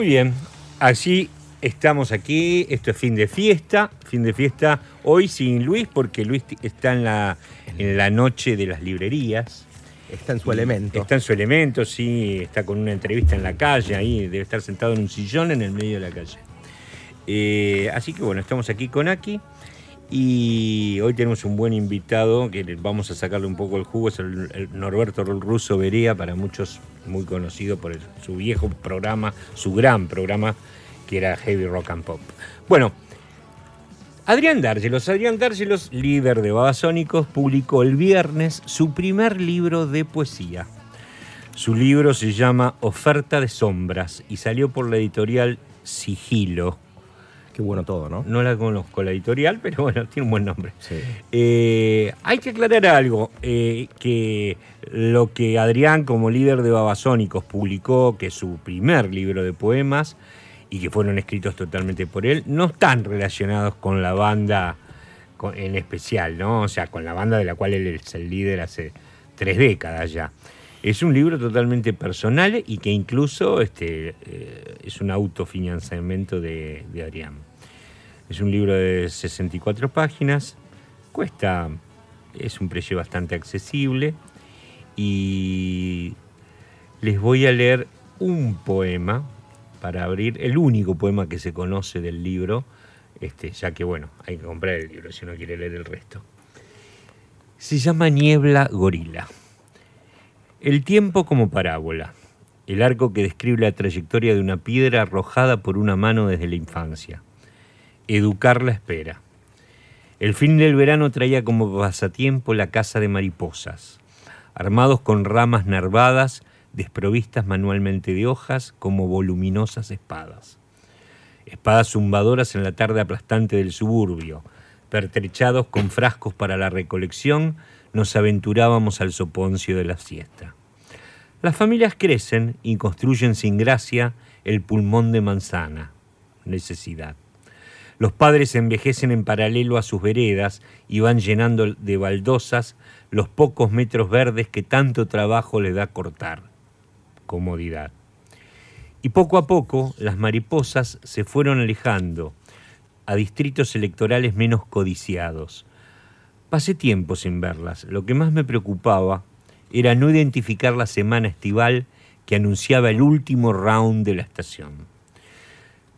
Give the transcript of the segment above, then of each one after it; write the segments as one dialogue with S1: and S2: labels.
S1: Muy bien, así estamos aquí, esto es fin de fiesta, fin de fiesta hoy sin Luis porque Luis está en la, en la noche de las librerías.
S2: Está en su elemento.
S1: Está en su elemento, sí, está con una entrevista en la calle, ahí. Debe estar sentado en un sillón en el medio de la calle. Eh, así que bueno, estamos aquí con Aki. Y hoy tenemos un buen invitado que vamos a sacarle un poco el jugo, es el, Norberto Russo Berea, para muchos muy conocido por su viejo programa, su gran programa que era Heavy Rock and Pop. Bueno, Adrián Dárgelos, Adrián Dárgelos, líder de Babasónicos, publicó el viernes su primer libro de poesía. Su libro se llama Oferta de Sombras y salió por la editorial Sigilo
S2: Qué bueno todo, ¿no?
S1: No la conozco la editorial, pero bueno, tiene un buen nombre. Eh, hay que aclarar algo, eh, que lo que Adrián como líder de Babasónicos publicó, que es su primer libro de poemas, y que fueron escritos totalmente por él, no están relacionados con la banda en especial, ¿no? O sea, con la banda de la cual él es el líder hace tres décadas ya. Es un libro totalmente personal y que incluso este, eh, es un autofinanciamiento de, de Adrián. Es un libro de 64 páginas, cuesta, es un precio bastante accesible y les voy a leer un poema para abrir, el único poema que se conoce del libro, este, ya que bueno, hay que comprar el libro si uno quiere leer el resto. Se llama Niebla Gorila. El tiempo como parábola, el arco que describe la trayectoria de una piedra arrojada por una mano desde la infancia. Educar la espera. El fin del verano traía como pasatiempo la caza de mariposas, armados con ramas nervadas, desprovistas manualmente de hojas como voluminosas espadas. Espadas zumbadoras en la tarde aplastante del suburbio, pertrechados con frascos para la recolección, nos aventurábamos al soponcio de la siesta. Las familias crecen y construyen sin gracia el pulmón de manzana, necesidad. Los padres envejecen en paralelo a sus veredas y van llenando de baldosas los pocos metros verdes que tanto trabajo les da cortar. Comodidad. Y poco a poco las mariposas se fueron alejando a distritos electorales menos codiciados, Pasé tiempo sin verlas. Lo que más me preocupaba era no identificar la semana estival que anunciaba el último round de la estación.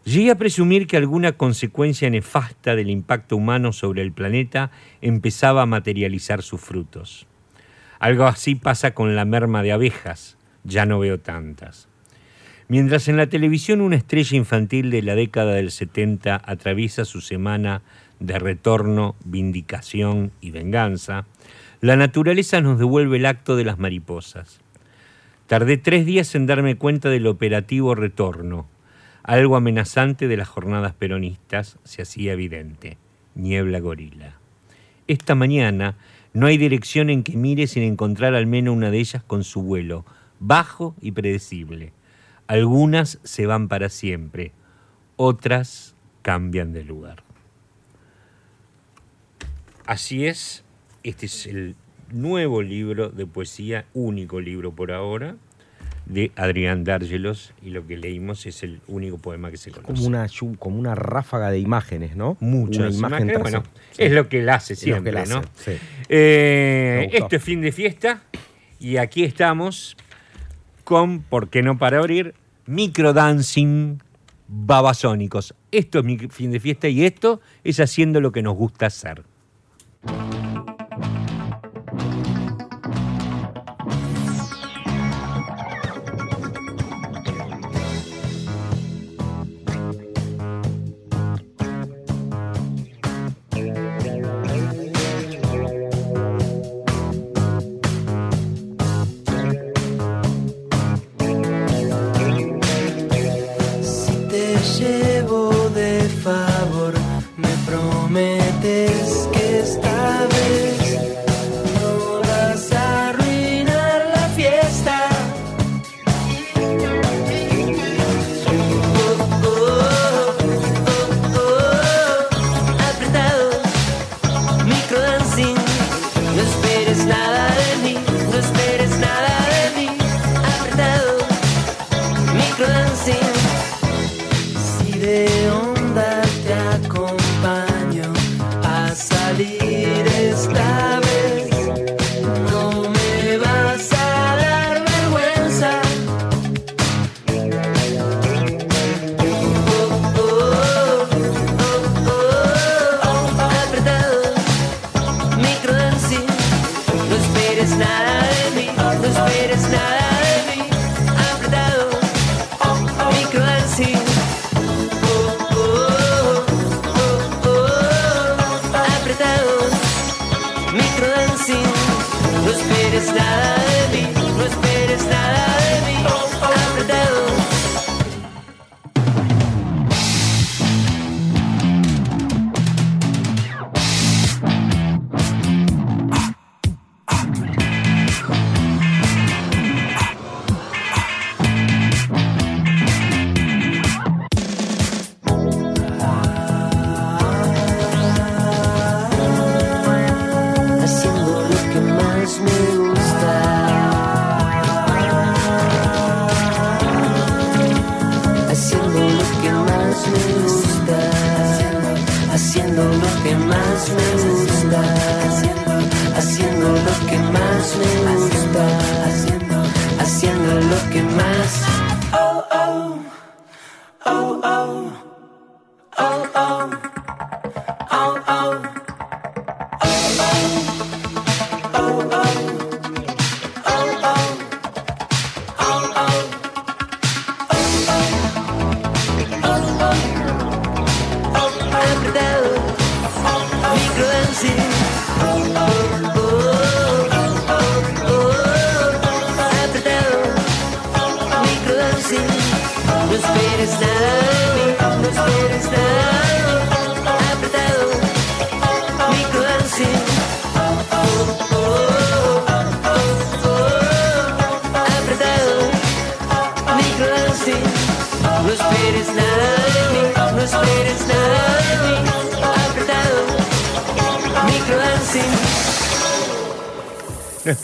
S1: Llegué a presumir que alguna consecuencia nefasta del impacto humano sobre el planeta empezaba a materializar sus frutos. Algo así pasa con la merma de abejas, ya no veo tantas. Mientras en la televisión una estrella infantil de la década del 70 atraviesa su semana de retorno, vindicación y venganza, la naturaleza nos devuelve el acto de las mariposas. Tardé tres días en darme cuenta del operativo retorno. Algo amenazante de las jornadas peronistas se hacía evidente. Niebla gorila. Esta mañana no hay dirección en que mire sin encontrar al menos una de ellas con su vuelo, bajo y predecible. Algunas se van para siempre, otras cambian de lugar. Así es, este es el nuevo libro de poesía, único libro por ahora, de Adrián Dárgelos, y lo que leímos es el único poema que se conoce.
S2: Como una, como una ráfaga de imágenes, ¿no?
S1: Muchas imágenes, bueno, es lo que él hace siempre, ¿no? Eh, este fin de fiesta, y aquí estamos con, ¿por qué no para abrir? Microdancing babasónicos. Esto es mi fin de fiesta y esto es haciendo lo que nos gusta hacer.
S3: No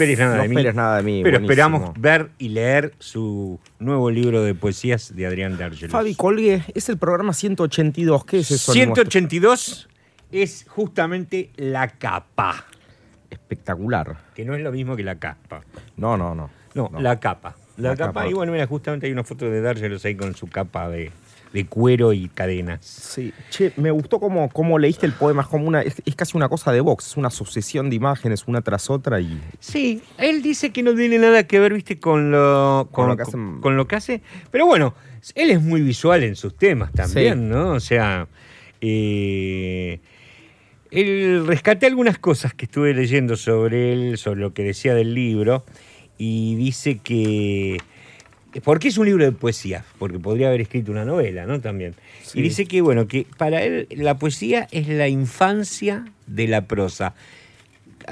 S3: esperes nada No de mí. esperes nada de mí,
S1: Pero
S2: buenísimo.
S1: esperamos ver y leer su nuevo libro de poesías de Adrián D'Argelos.
S2: Fabi Colgue, es el programa 182. ¿Qué es eso?
S1: 182 es justamente la capa,
S2: Espectacular.
S1: que no es lo mismo que la capa.
S2: No, no, no.
S1: No, la capa. La,
S2: La
S1: capa,
S2: capa.
S1: y bueno, mira, justamente hay una foto de D'Argelos ahí con su capa de, de cuero y cadenas.
S2: Sí. Che, me gustó cómo, cómo leíste el poema. Es como una. Es, es casi una cosa de box, es una sucesión de imágenes una tras otra y.
S1: Sí, él dice que no tiene nada que ver, viste, con lo,
S2: Con
S1: con,
S2: lo que hacen-
S1: con lo que hace. Pero bueno, él es muy visual en sus temas también,
S2: Sí.
S1: ¿no? O sea, eh, él rescaté algunas cosas que estuve leyendo sobre él, sobre lo que decía del libro, y dice que. ¿Por qué es un libro de poesía? Porque podría haber escrito una novela, ¿no? También.
S2: Sí.
S1: Y dice que, bueno, que para él la poesía es la infancia de la prosa.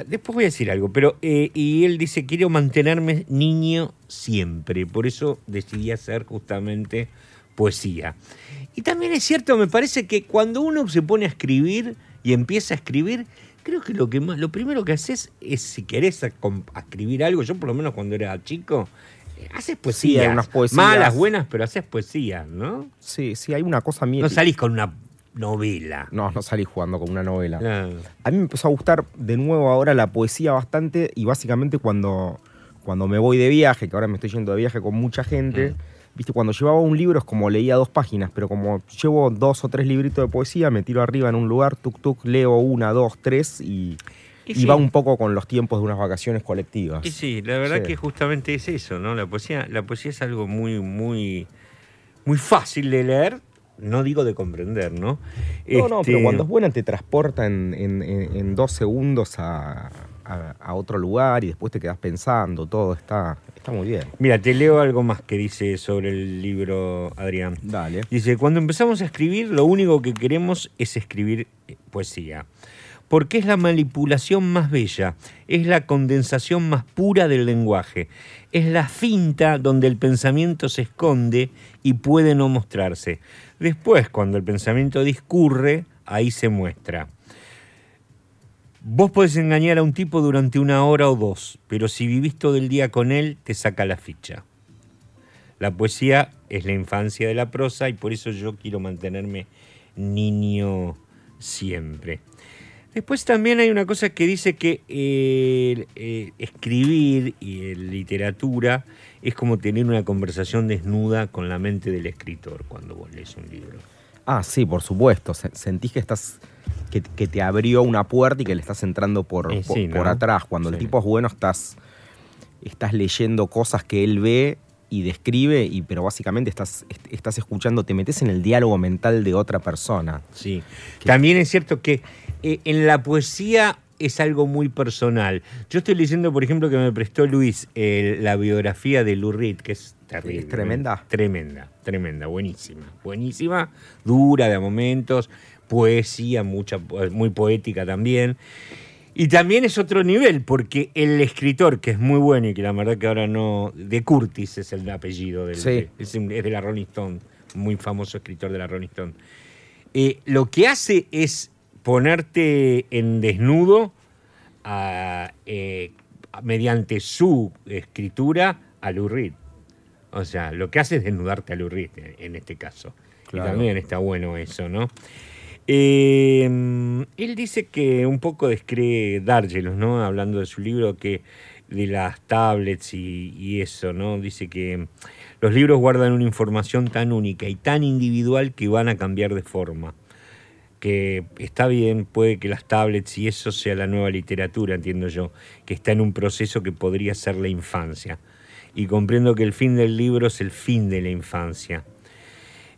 S1: Después voy a decir algo, pero eh, y él dice, quiero mantenerme niño siempre, por eso decidí hacer justamente poesía. Y también es cierto, me parece que cuando uno se pone a escribir y empieza a escribir, creo que lo, que más, lo primero que haces es, si querés a, com- a escribir algo, yo por lo menos cuando era chico, eh, haces poesía.
S2: hay unas poesías.
S1: Malas, buenas, pero haces poesía, ¿no?
S2: Sí, sí, hay una cosa mía.
S1: No salís con una novela.
S2: No, no salí jugando con una novela.
S1: Claro.
S2: A mí me empezó a gustar de nuevo ahora la poesía bastante y básicamente cuando, cuando me voy de viaje, que ahora me estoy yendo de viaje con mucha gente,
S1: Mm.
S2: viste, cuando llevaba un libro es como leía dos páginas, pero como llevo dos o tres libritos de poesía, me tiro arriba en un lugar, tuk tuk, leo una, dos, tres y,
S1: Y
S2: y
S1: sí.
S2: va un poco con los tiempos de unas vacaciones colectivas.
S1: Y sí, la verdad
S2: Sí.
S1: que justamente es eso, ¿no? La poesía, la poesía es algo muy, muy, muy fácil de leer, no digo de comprender, ¿no?
S2: No, no, pero
S1: Este,
S2: cuando es buena te transporta en, en- en- en dos segundos a, a- a otro lugar y después te quedas pensando, todo está, está muy bien.
S1: Mira, te leo algo más que dice sobre el libro Adrián.
S2: Dale.
S1: Dice, cuando empezamos a escribir, lo único que queremos es escribir poesía. Porque es la manipulación más bella, es la condensación más pura del lenguaje, es la finta donde el pensamiento se esconde y puede no mostrarse. Después, cuando el pensamiento discurre, ahí se muestra. Vos podés engañar a un tipo durante una hora o dos, pero si vivís todo el día con él, te saca la ficha. La poesía es la infancia de la prosa y por eso yo quiero mantenerme niño siempre. Después también hay una cosa que dice que eh, eh, escribir y eh, literatura es como tener una conversación desnuda con la mente del escritor cuando vos lees un libro.
S2: Ah, sí, por supuesto. Se- Sentís que estás. Que, que te abrió una puerta y que le estás entrando por,
S1: Eh,
S2: por,
S1: sí, ¿no?
S2: por atrás. Cuando el tipo es bueno, estás. Estás leyendo cosas que él ve y describe, y, pero básicamente estás, est- estás escuchando, te metes en el diálogo mental de otra persona.
S1: Sí. También es cierto que eh, en la poesía es algo muy personal. Yo estoy leyendo, por ejemplo, que me prestó Luis eh, la biografía de Lou Reed, que es terrible.
S2: Es tremenda.
S1: Tremenda, tremenda, buenísima. Buenísima, dura de momentos, poesía, mucha, muy poética también. Y también es otro nivel, porque el escritor, que es muy bueno y que la verdad que ahora no. de Curtis es el apellido del.
S2: Sí.
S1: es, de la Rolling Stone, muy famoso escritor de la Rolling Stone. Eh, lo que hace es ponerte en desnudo a, eh, mediante su escritura a Lou Reed. O sea, lo que hace es desnudarte a Lou Reed en, este caso.
S2: Claro.
S1: Y también está bueno eso, ¿no? Eh, él dice que un poco descree Dargelos, ¿no? Hablando de su libro, que de las tablets y, y eso, ¿no? Dice que los libros guardan una información tan única y tan individual que van a cambiar de forma. Que está bien, puede que las tablets y eso sea la nueva literatura, entiendo yo, que está en un proceso que podría ser la infancia. Y comprendo que el fin del libro es el fin de la infancia.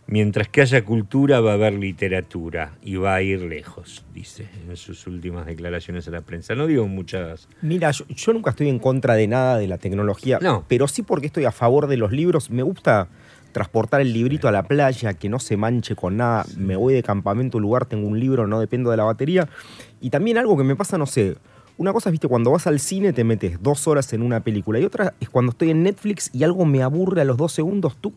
S1: Mientras que haya cultura va a haber literatura y va a ir lejos, dice en sus últimas declaraciones a la prensa. No digo muchas...
S2: Mira, yo, yo nunca estoy en contra de nada de la tecnología,
S1: No.
S2: pero sí porque estoy a favor de los libros. Me gusta transportar el librito a la playa, que no se manche con nada. Me voy de campamento a un lugar, tengo un libro, no dependo de la batería. Y también algo que me pasa, no sé. Una cosa, viste, cuando vas al cine te metes dos horas en una película. Y otra es cuando estoy en Netflix y algo me aburre a los dos segundos, tú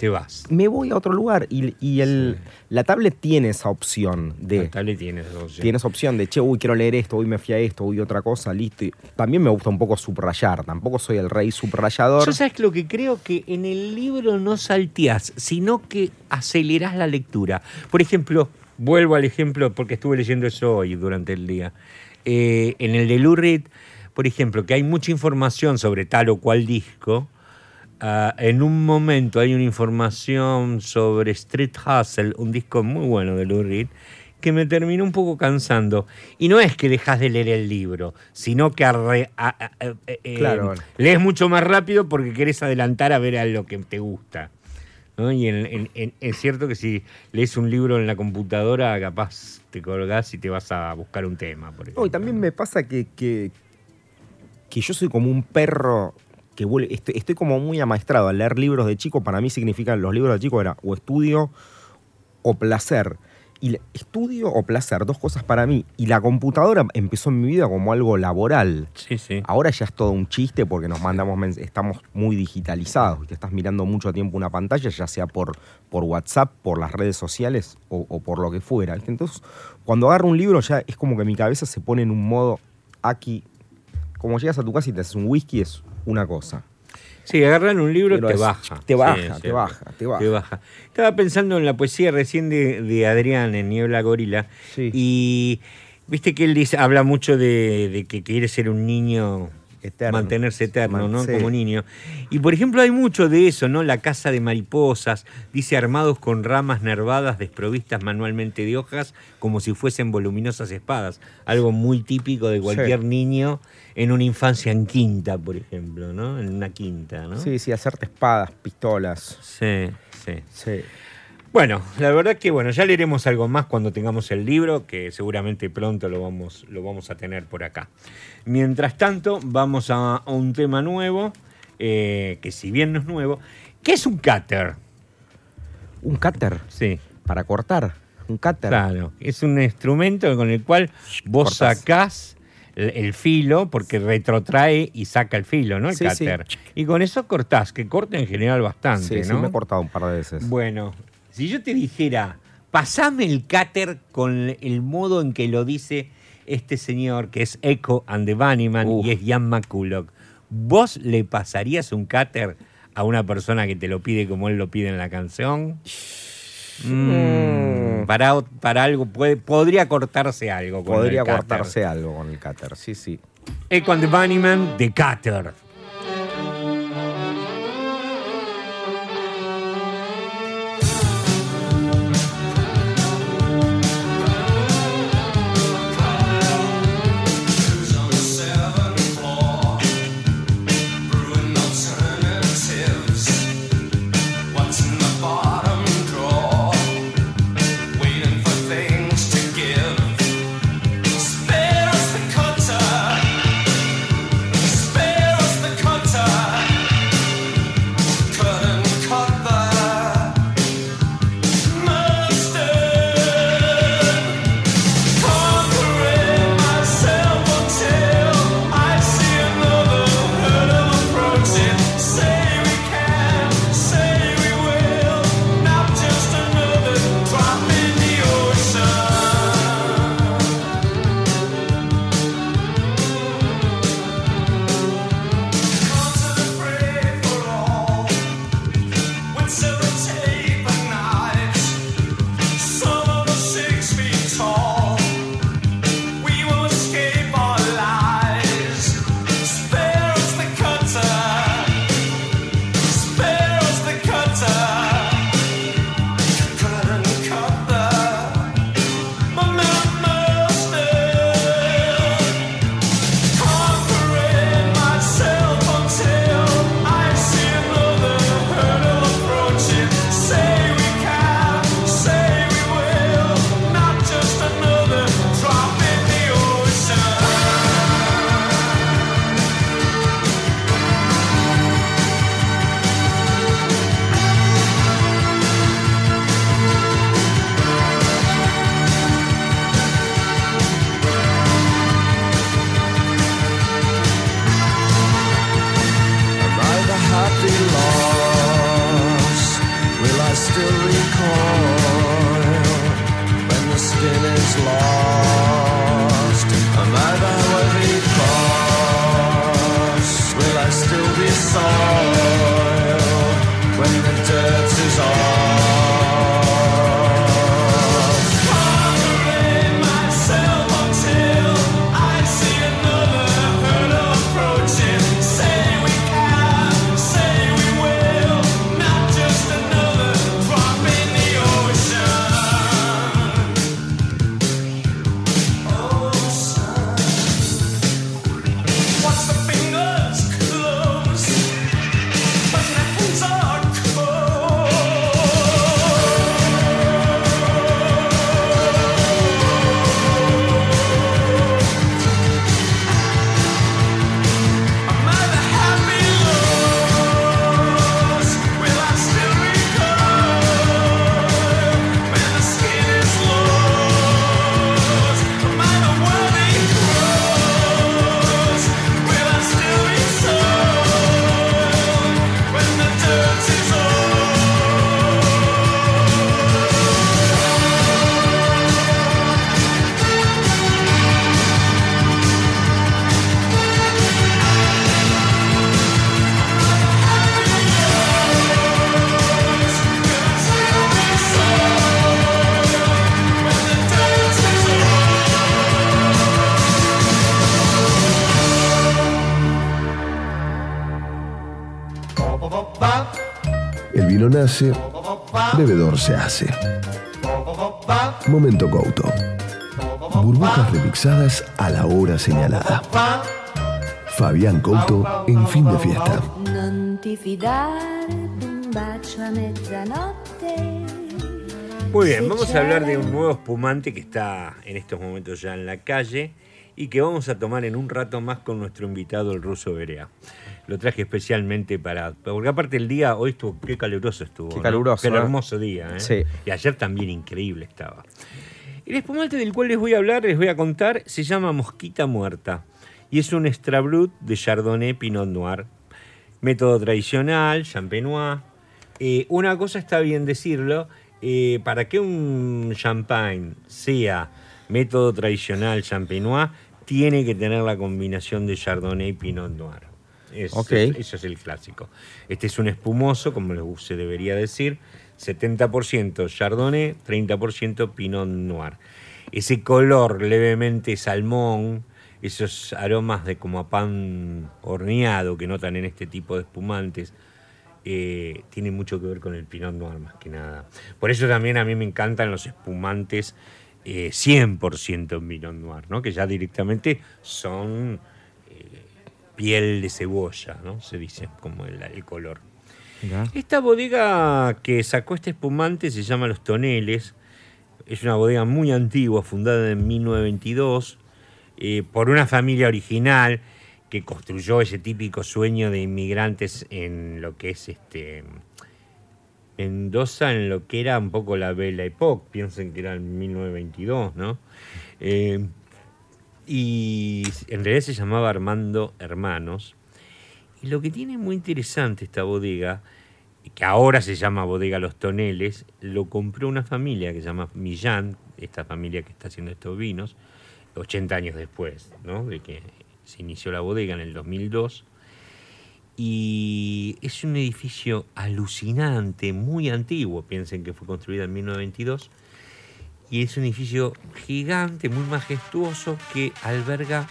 S1: Te vas.
S2: me voy a otro lugar. Y, y el,
S1: Sí.
S2: la tablet tiene esa opción de.
S1: La tablet tiene esa opción.
S2: Tienes opción de, che, uy, quiero leer esto, hoy me fui a esto, uy, otra cosa, listo. Y también me gusta un poco subrayar, tampoco soy el rey subrayador.
S1: Yo sabes lo que creo que en el libro no salteás, sino que acelerás la lectura. Por ejemplo, vuelvo al ejemplo porque estuve leyendo eso hoy durante el día. Eh, en el de Lou Reed, por ejemplo, que hay mucha información sobre tal o cual disco. Ah, en un momento hay una información sobre Street Hustle, un disco muy bueno de Lou Reed, que me terminó un poco cansando. Y no es que dejas de leer el libro, sino que arre- a- a- a- eh,
S2: Claro.
S1: lees mucho más rápido porque querés adelantar a ver a lo que te gusta. ¿no? Y en- en- en- es cierto que si lees un libro en la computadora, capaz te colgás y te vas a buscar un tema. Por
S2: No, y también me pasa que, que, que yo soy como un perro que vuelve. Estoy, estoy como muy amaestrado al leer libros de chico. Para mí significan, los libros de chico era o estudio o placer. Y estudio o placer, dos cosas para mí. Y la computadora empezó en mi vida como algo laboral.
S1: Sí, sí.
S2: Ahora ya es todo un chiste porque nos mandamos estamos muy digitalizados. Te estás mirando mucho tiempo una pantalla, ya sea por, por WhatsApp, por las redes sociales o, o por lo que fuera. Entonces, cuando agarro un libro ya es como que mi cabeza se pone en un modo aquí. Como llegas a tu casa y te haces un whisky es una cosa.
S1: Sí, agarran un libro
S2: Pero
S1: te baja.
S2: te baja, te
S1: cierto.
S2: baja, te baja.
S1: Te baja. Estaba pensando en la poesía recién de, de Adrián en Niebla Gorila.
S2: Sí.
S1: Y viste que él dice, habla mucho de, de que quiere ser un niño.
S2: Eterno.
S1: Mantenerse eterno, ¿no?
S2: sí.
S1: Como niño. Y por ejemplo, hay mucho de eso, ¿no? La casa de mariposas, dice armados con ramas nervadas desprovistas manualmente de hojas, como si fuesen voluminosas espadas. Algo muy típico de cualquier
S2: Sí.
S1: niño en una infancia en quinta, por ejemplo, ¿no? En una quinta, ¿no?
S2: Sí, sí, hacerte espadas, pistolas.
S1: Sí, sí.
S2: Sí.
S1: Bueno, la verdad que bueno, ya leeremos algo más cuando tengamos el libro, que seguramente pronto lo vamos, lo vamos a tener por acá. Mientras tanto, vamos a, a un tema nuevo, eh, que si bien no es nuevo, ¿qué es un cutter?
S2: Un cutter
S1: Sí,
S2: para cortar. Un cutter.
S1: claro. Es un instrumento con el cual vos
S2: Cortás.
S1: sacás el, filo, porque retrotrae y saca el filo, ¿no? El
S2: Sí, sí.
S1: cutter. Y con eso cortás, que corta en general bastante,
S2: Sí, sí,
S1: ¿no?
S2: me he cortado un par de veces.
S1: Bueno, si yo te dijera, pasame el cáter con el modo en que lo dice este señor, que es Echo and the Bunnyman
S2: Uf.
S1: y es Jan McCulloch, ¿vos le pasarías un cáter a una persona que te lo pide como él lo pide en la canción? Mm,
S2: Mm.
S1: para, para algo, puede, podría cortarse algo con
S2: Podría
S1: el cáter.
S2: cortarse algo con el cutter, sí, sí.
S1: The Bunnyman, The Cutter.
S4: Nace, bebedor se hace. Momento Couto. Burbujas remixadas a la hora señalada. Fabián Couto en fin de fiesta.
S1: Muy bien, vamos a hablar de un nuevo espumante que está en estos momentos ya en la calle y que vamos a tomar en un rato más con nuestro invitado, el ruso Berea. Lo traje especialmente para. Porque aparte el día, hoy estuvo, qué caluroso estuvo.
S2: Qué
S1: ¿no?
S2: caluroso,
S1: Qué
S2: ¿eh?
S1: hermoso día, ¿eh?
S2: Sí.
S1: Y ayer también increíble estaba. El espumante del cual les voy a hablar, les voy a contar, se llama Mosquita Muerta. Y es un extra brut de Chardonnay Pinot Noir. Método tradicional, champenois. Eh, una cosa está bien decirlo, eh, para que un champagne sea método tradicional champenois, tiene que tener la combinación de Chardonnay y Pinot Noir. Es-
S2: Ok.
S1: Eso es el clásico. Este es un espumoso, como se debería decir, 70% Chardonnay, 30% Pinot Noir. Ese color levemente salmón, esos aromas de como a pan horneado que notan en este tipo de espumantes, eh, tiene mucho que ver con el Pinot Noir más que nada. Por eso también a mí me encantan los espumantes eh, 100% Pinot Noir, ¿no? que ya directamente son piel de cebolla, ¿no? se dice como el, el color.
S2: Mirá.
S1: Esta bodega que sacó este espumante se llama Los Toneles. Es una bodega muy antigua, fundada en 1922 eh, por una familia original que construyó ese típico sueño de inmigrantes en lo que es este Mendoza, en lo que era un poco la Belle Époque. Piensen que era en 1922, ¿no? Eh, y en realidad se llamaba Armando Hermanos. Y lo que tiene muy interesante esta bodega, que ahora se llama Bodega Los Toneles, lo compró una familia que se llama Millán, esta familia que está haciendo estos vinos, 80 años después ¿no? de que se inició la bodega en el 2002. Y es un edificio alucinante, muy antiguo, piensen que fue construido en 1922. Y es un edificio gigante, muy majestuoso, que alberga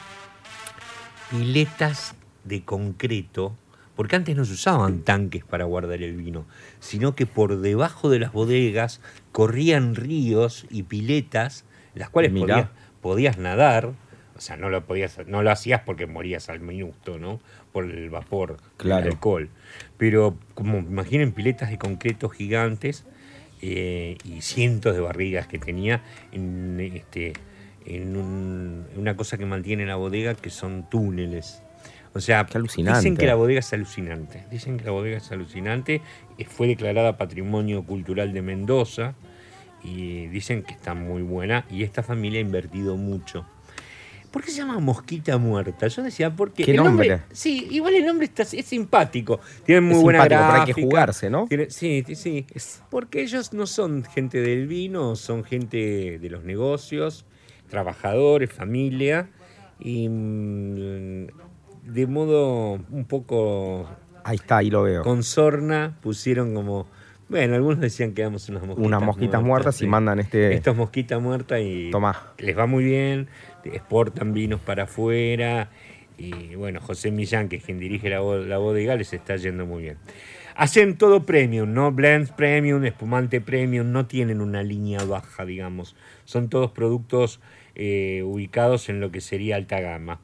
S1: piletas de concreto, porque antes no se usaban tanques para guardar el vino, sino que por debajo de las bodegas corrían ríos y piletas, las cuales podías, podías nadar, o sea, no lo, podías, no lo hacías porque morías al minuto, ¿no? Por el vapor
S2: Claro.
S1: del alcohol. Pero como imaginen piletas de concreto gigantes eh, y cientos de barrigas que tenía en, este, en un- una cosa que mantiene la bodega que son túneles. O sea, dicen que la bodega es alucinante. Dicen que la bodega es alucinante. eh, Fue declarada Patrimonio Cultural de Mendoza y dicen que está muy buena y esta familia ha invertido mucho. ¿Por qué se llama Mosquita Muerta? Yo decía, porque.
S2: ¿Qué
S1: el
S2: nombre?
S1: Sí, igual el nombre está, es simpático. Tiene muy
S2: Es
S1: buena
S2: simpático, pero hay que
S1: gráfica.
S2: jugarse, ¿no?
S1: Tiene- sí, sí, sí. Porque ellos no son gente del vino, son gente de los negocios, trabajadores, familia. Y mm, de modo un poco
S2: Ahí está, ahí lo veo.
S1: con sorna pusieron como. Bueno, algunos decían que éramos unas mosquitas
S2: Unas mosquitas muertas y
S1: sí.
S2: mandan este.
S1: Estos mosquitas muertas y
S2: Tomá.
S1: les va muy bien, exportan vinos para afuera y bueno, José Millán, que es quien dirige la, la bodega, les está yendo muy bien. Hacen todo premium, ¿no? Blends premium, espumante premium, no tienen una línea baja, digamos. Son todos productos eh, ubicados en lo que sería alta gama.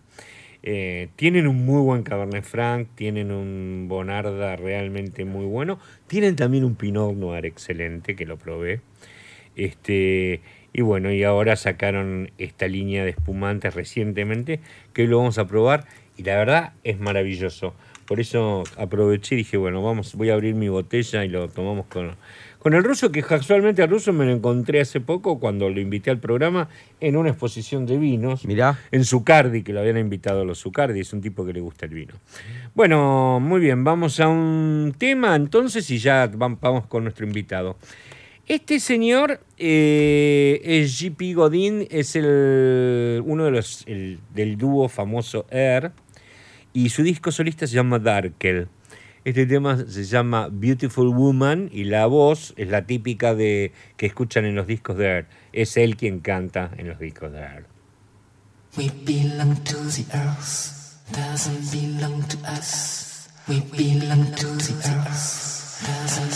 S1: Eh, tienen un muy buen Cabernet Franc, tienen un Bonarda realmente muy bueno, tienen también un Pinot Noir excelente que lo probé. Este, y bueno, y ahora sacaron esta línea de espumantes recientemente que hoy lo vamos a probar y la verdad es maravilloso. Por eso aproveché y dije, bueno, vamos, voy a abrir mi botella y lo tomamos con, con el ruso, que casualmente al ruso me lo encontré hace poco cuando lo invité al programa en una exposición de vinos
S2: Mirá.
S1: en Zucardi, que lo habían invitado a los Zucardi, es un tipo que le gusta el vino. Bueno, muy bien, vamos a un tema entonces y ya vam- vamos con nuestro invitado. Este señor eh, es JP Godin, es el, uno de los el- del dúo famoso Air, y su disco solista se llama Darkel. Este tema se llama Beautiful Woman y la voz es la típica de que escuchan en los discos de Air. Es él quien canta en los discos de Air.
S5: We belong to the earth, doesn't belong to us. We belong to the earth, doesn't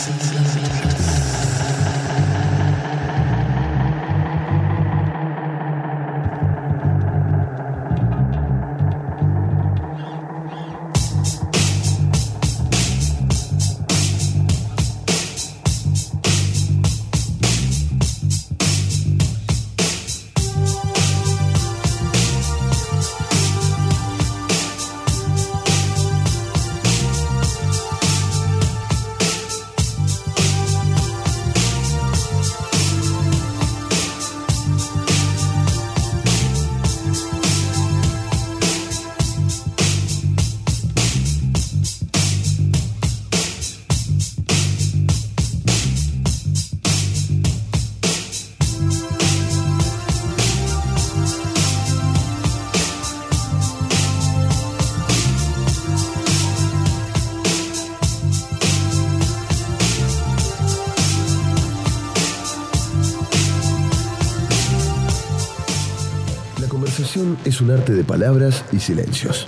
S4: un arte de palabras y silencios.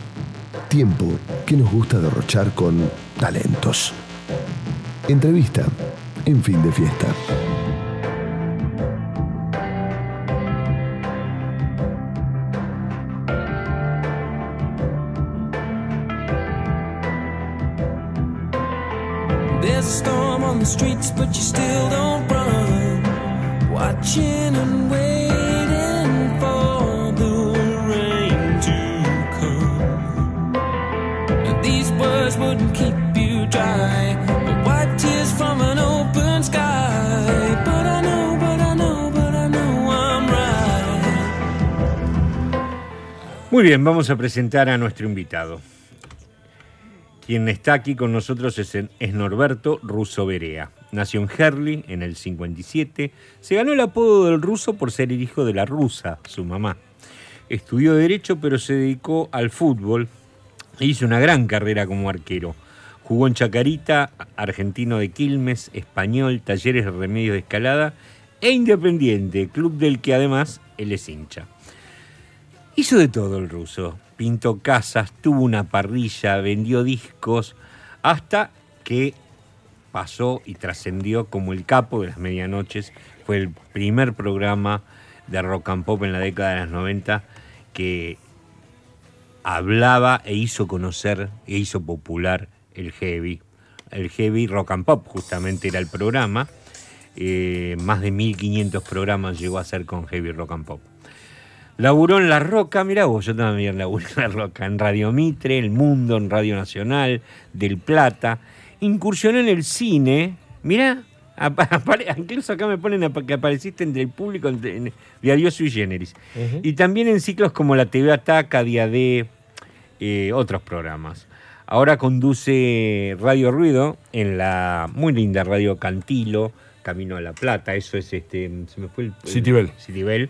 S4: Tiempo que nos gusta derrochar con talentos. Entrevista en fin de fiesta.
S1: Muy bien, vamos a presentar a nuestro invitado. Quien está aquí con nosotros es, Norberto Russo Berea. Nació en Herley en el 57. Se ganó el apodo del ruso por ser el hijo de la rusa, su mamá. Estudió Derecho, pero se dedicó al fútbol e hizo una gran carrera como arquero. Jugó en Chacarita, Argentino de Quilmes, Español, Talleres de Remedios de Escalada e Independiente, club del que además él es hincha. Hizo de todo el ruso. Pintó casas, tuvo una parrilla, vendió discos, hasta que pasó y trascendió como el capo de las medianoches. Fue el primer programa de rock and pop en la década de los 90 que hablaba e hizo conocer e hizo popular el heavy. El heavy rock and pop justamente era el programa. Eh, más de 1500 programas llegó a hacer con heavy rock and pop. Laburó en La Roca, mirá vos, yo también laburé en La Roca, en Radio Mitre, El Mundo, en Radio Nacional, Del Plata. Incursionó en el cine, mirá, incluso acá me ponen que apareciste entre el público en, en Diario Sui Generis. Y también en ciclos como la TV Ataca, Día D, eh, otros programas. Ahora conduce Radio Ruido en la muy linda Radio Cantilo, Camino a la Plata. Eso es este. Se me fue el. el-
S6: Citibel.
S1: Citibel.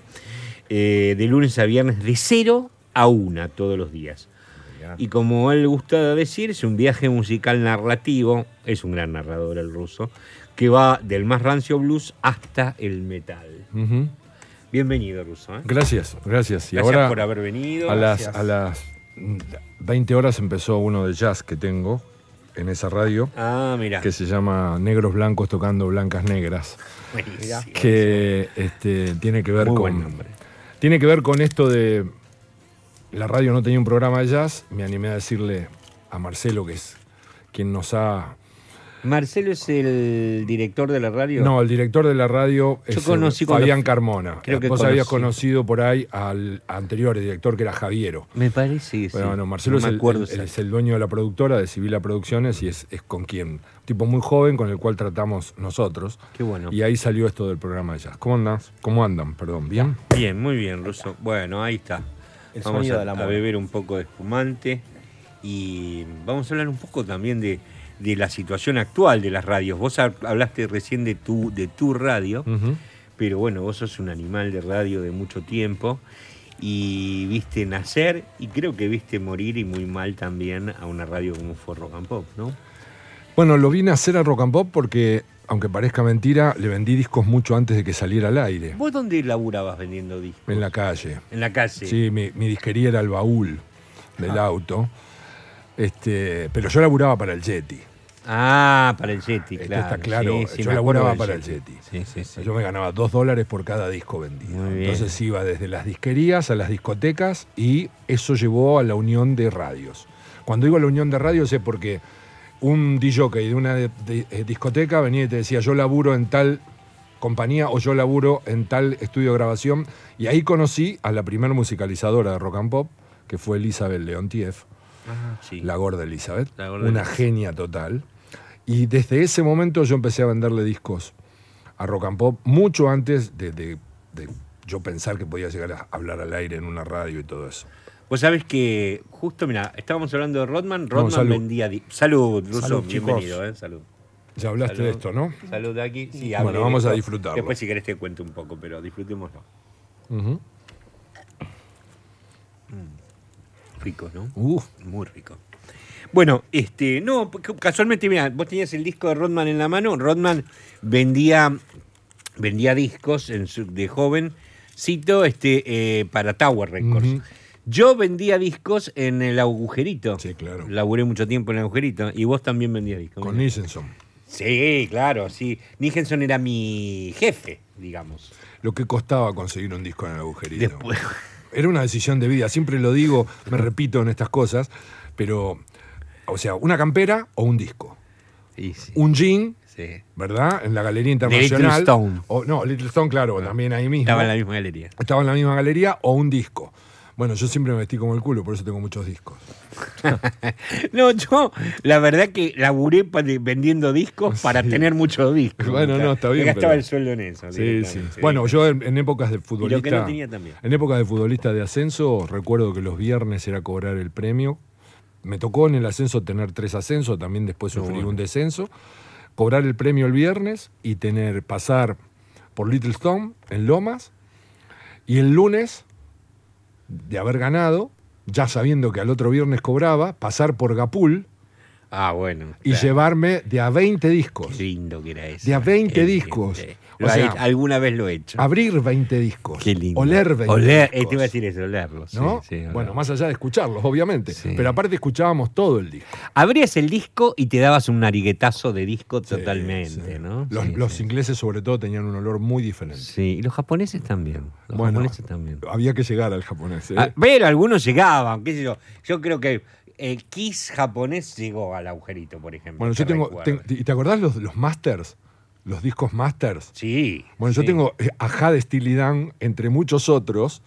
S1: Eh, de lunes a viernes, de 0 a 1 todos los días. Y como él gusta decir, es un viaje musical narrativo, es un gran narrador el ruso, que va del más rancio blues hasta el metal. Bienvenido, ruso. ¿eh?
S6: Gracias, gracias. Y
S1: Gracias
S6: ahora
S1: por haber venido.
S6: a las, a las mm, 20 horas empezó uno de jazz que tengo en esa radio,
S1: Ah, mira.
S6: que se llama Negros Blancos tocando Blancas Negras,
S1: Buenísimo.
S6: que este, tiene que ver
S1: Muy
S6: con...
S1: buen nombre.
S6: Tiene que ver con esto de... La radio no tenía un programa de jazz, me animé a decirle a Marcelo, que es quien nos ha...
S1: Marcelo es el director de la radio.
S6: No, el director de la radio
S1: Yo
S6: es
S1: conocí
S6: el
S1: cuando
S6: Fabián Carmona.
S1: creo que
S6: Vos habías conocido por ahí al anterior director que era Javiero.
S1: Me parece que sí.
S6: Bueno, bueno, Marcelo
S1: No
S6: es, el,
S1: acuerdo
S6: el-
S1: exacto.
S6: es el dueño de la productora de Sibila Producciones y es, es con quien, un tipo muy joven con el cual tratamos nosotros.
S1: Qué bueno.
S6: Y ahí salió esto del programa de jazz. ¿Cómo andas? ¿Cómo andan? Perdón, ¿bien?
S1: Bien, muy bien, Ruso. Bueno, ahí está.
S2: El
S1: vamos a,
S2: amor.
S1: a beber un poco de espumante y vamos a hablar un poco también de, de la situación actual de las radios. Vos hab- hablaste recién de tu, de tu radio, pero bueno, vos sos un animal de radio de mucho tiempo y viste nacer y creo que viste morir y muy mal también a una radio como fue Rock and Pop, ¿no?
S6: Bueno, lo vine a hacer a Rock and Pop porque, aunque parezca mentira, le vendí discos mucho antes de que saliera al aire.
S1: ¿Vos dónde laburabas vendiendo discos?
S6: En la calle.
S1: En la calle.
S6: Sí, mi, mi disquería era el baúl del auto. Este, pero yo laburaba para el Yeti.
S1: Ah, para el Yeti,
S6: Esto
S1: claro.
S6: está claro.
S1: Sí, sí,
S6: yo laburaba para el Yeti.
S1: Sí.
S6: Yo me ganaba dos dólares por cada disco vendido. Entonces iba desde las disquerías a las discotecas y eso llevó a la unión de radios. Cuando digo la unión de radios es porque un DJ de una de- de- eh, discoteca venía y te decía yo laburo en tal compañía o yo laburo en tal estudio de grabación y ahí conocí a la primer musicalizadora de rock and pop que fue Elizabeth Leontiev
S1: Ah, sí.
S6: la gorda Elizabeth,
S1: La gorda
S6: una
S1: Elizabeth.
S6: genia total. Y desde ese momento yo empecé a venderle discos a Rock and Pop mucho antes de, de- de yo pensar que podía llegar a hablar al aire en una radio y todo eso.
S1: Vos sabés que justo, mira, estábamos hablando de Rodman. Rodman
S6: salud.
S1: vendía. Salud, Russo,
S6: Salud,
S1: bienvenido, ¿eh? Salud.
S6: Ya hablaste
S1: Salud.
S6: de esto, ¿no?
S1: Salud de aquí. Sí,
S6: Bueno, vamos a disfrutarlo.
S1: Después, si querés, te cuento un poco, pero disfrutémoslo.
S6: Ujú.
S1: Rico, ¿no?
S6: Uf,
S1: Muy rico. Bueno, este, no, casualmente, mira, vos tenías el disco de Rodman en la mano. Rodman vendía, vendía discos en su- de joven, cito, este, eh, para Tower Records. Yo vendía discos en el agujerito.
S6: Sí, claro.
S1: Laburé mucho tiempo en el agujerito. Y vos también vendías discos.
S6: con. Nisenson.
S1: Sí, claro, sí. Nichenson era mi jefe, digamos.
S6: Lo que costaba conseguir un disco en el agujerito.
S1: Después.
S6: Era una decisión de vida. Siempre lo digo, me repito en estas cosas, pero, o sea, una campera o un disco.
S1: Sí, sí.
S6: Un jean
S1: sí.
S6: ¿verdad? En la Galería
S1: Little
S6: Internacional.
S1: Stone.
S6: O, no, Little Stone, claro, también ahí mismo.
S1: Estaba en la misma galería.
S6: Estaba en la misma galería o un disco. Bueno, yo siempre me vestí como el culo, por eso tengo muchos discos.
S1: No, yo la verdad que laburé vendiendo discos para tener muchos discos.
S6: Bueno, no, está bien,
S1: Me gastaba
S6: pero-
S1: el sueldo en eso.
S6: Sí, sí. Bueno, yo en, en épocas de
S1: Y lo que
S6: futbolista.
S1: no tenía también.
S6: En épocas de futbolista de ascenso, recuerdo que los viernes era cobrar el premio. Me tocó en el ascenso tener tres ascensos, también después sufrí un descenso. Cobrar el premio el viernes y tener, pasar por Little Stone en Lomas. Y el lunes, de haber ganado, ya sabiendo que al otro viernes cobraba, pasar por Gapul
S1: Ah, bueno.
S6: y
S1: claro.
S6: llevarme de a 20 discos.
S1: Qué lindo que era eso.
S6: De a 20
S1: Qué
S6: discos.
S1: lindo.
S6: O
S1: he-
S6: sea,
S1: alguna vez lo he hecho.
S6: Abrir 20 discos.
S1: Qué lindo.
S6: Oler 20
S1: Oler, eh,
S6: discos.
S1: te iba a decir eso, olerlos.
S6: ¿no?
S1: sí, oler.
S6: bueno, más allá de escucharlos, obviamente.
S1: Sí.
S6: Pero aparte escuchábamos todo el disco.
S1: Abrías el disco y te dabas un nariguetazo de disco totalmente. ¿no?
S6: Los, ingleses, sobre todo, tenían un olor muy diferente.
S1: Sí, y los japoneses también. Los
S6: Bueno,
S1: japoneses también.
S6: había que llegar al japonés. ¿eh?
S1: Ah, pero algunos llegaban, qué sé yo. Yo creo que el Kiss japonés llegó al agujerito, por ejemplo.
S6: bueno, yo tengo. ¿Y te acordás los, los masters? Los discos masters.
S1: Sí.
S6: Bueno, yo tengo eh, Ajá de Steely Dan, entre muchos otros,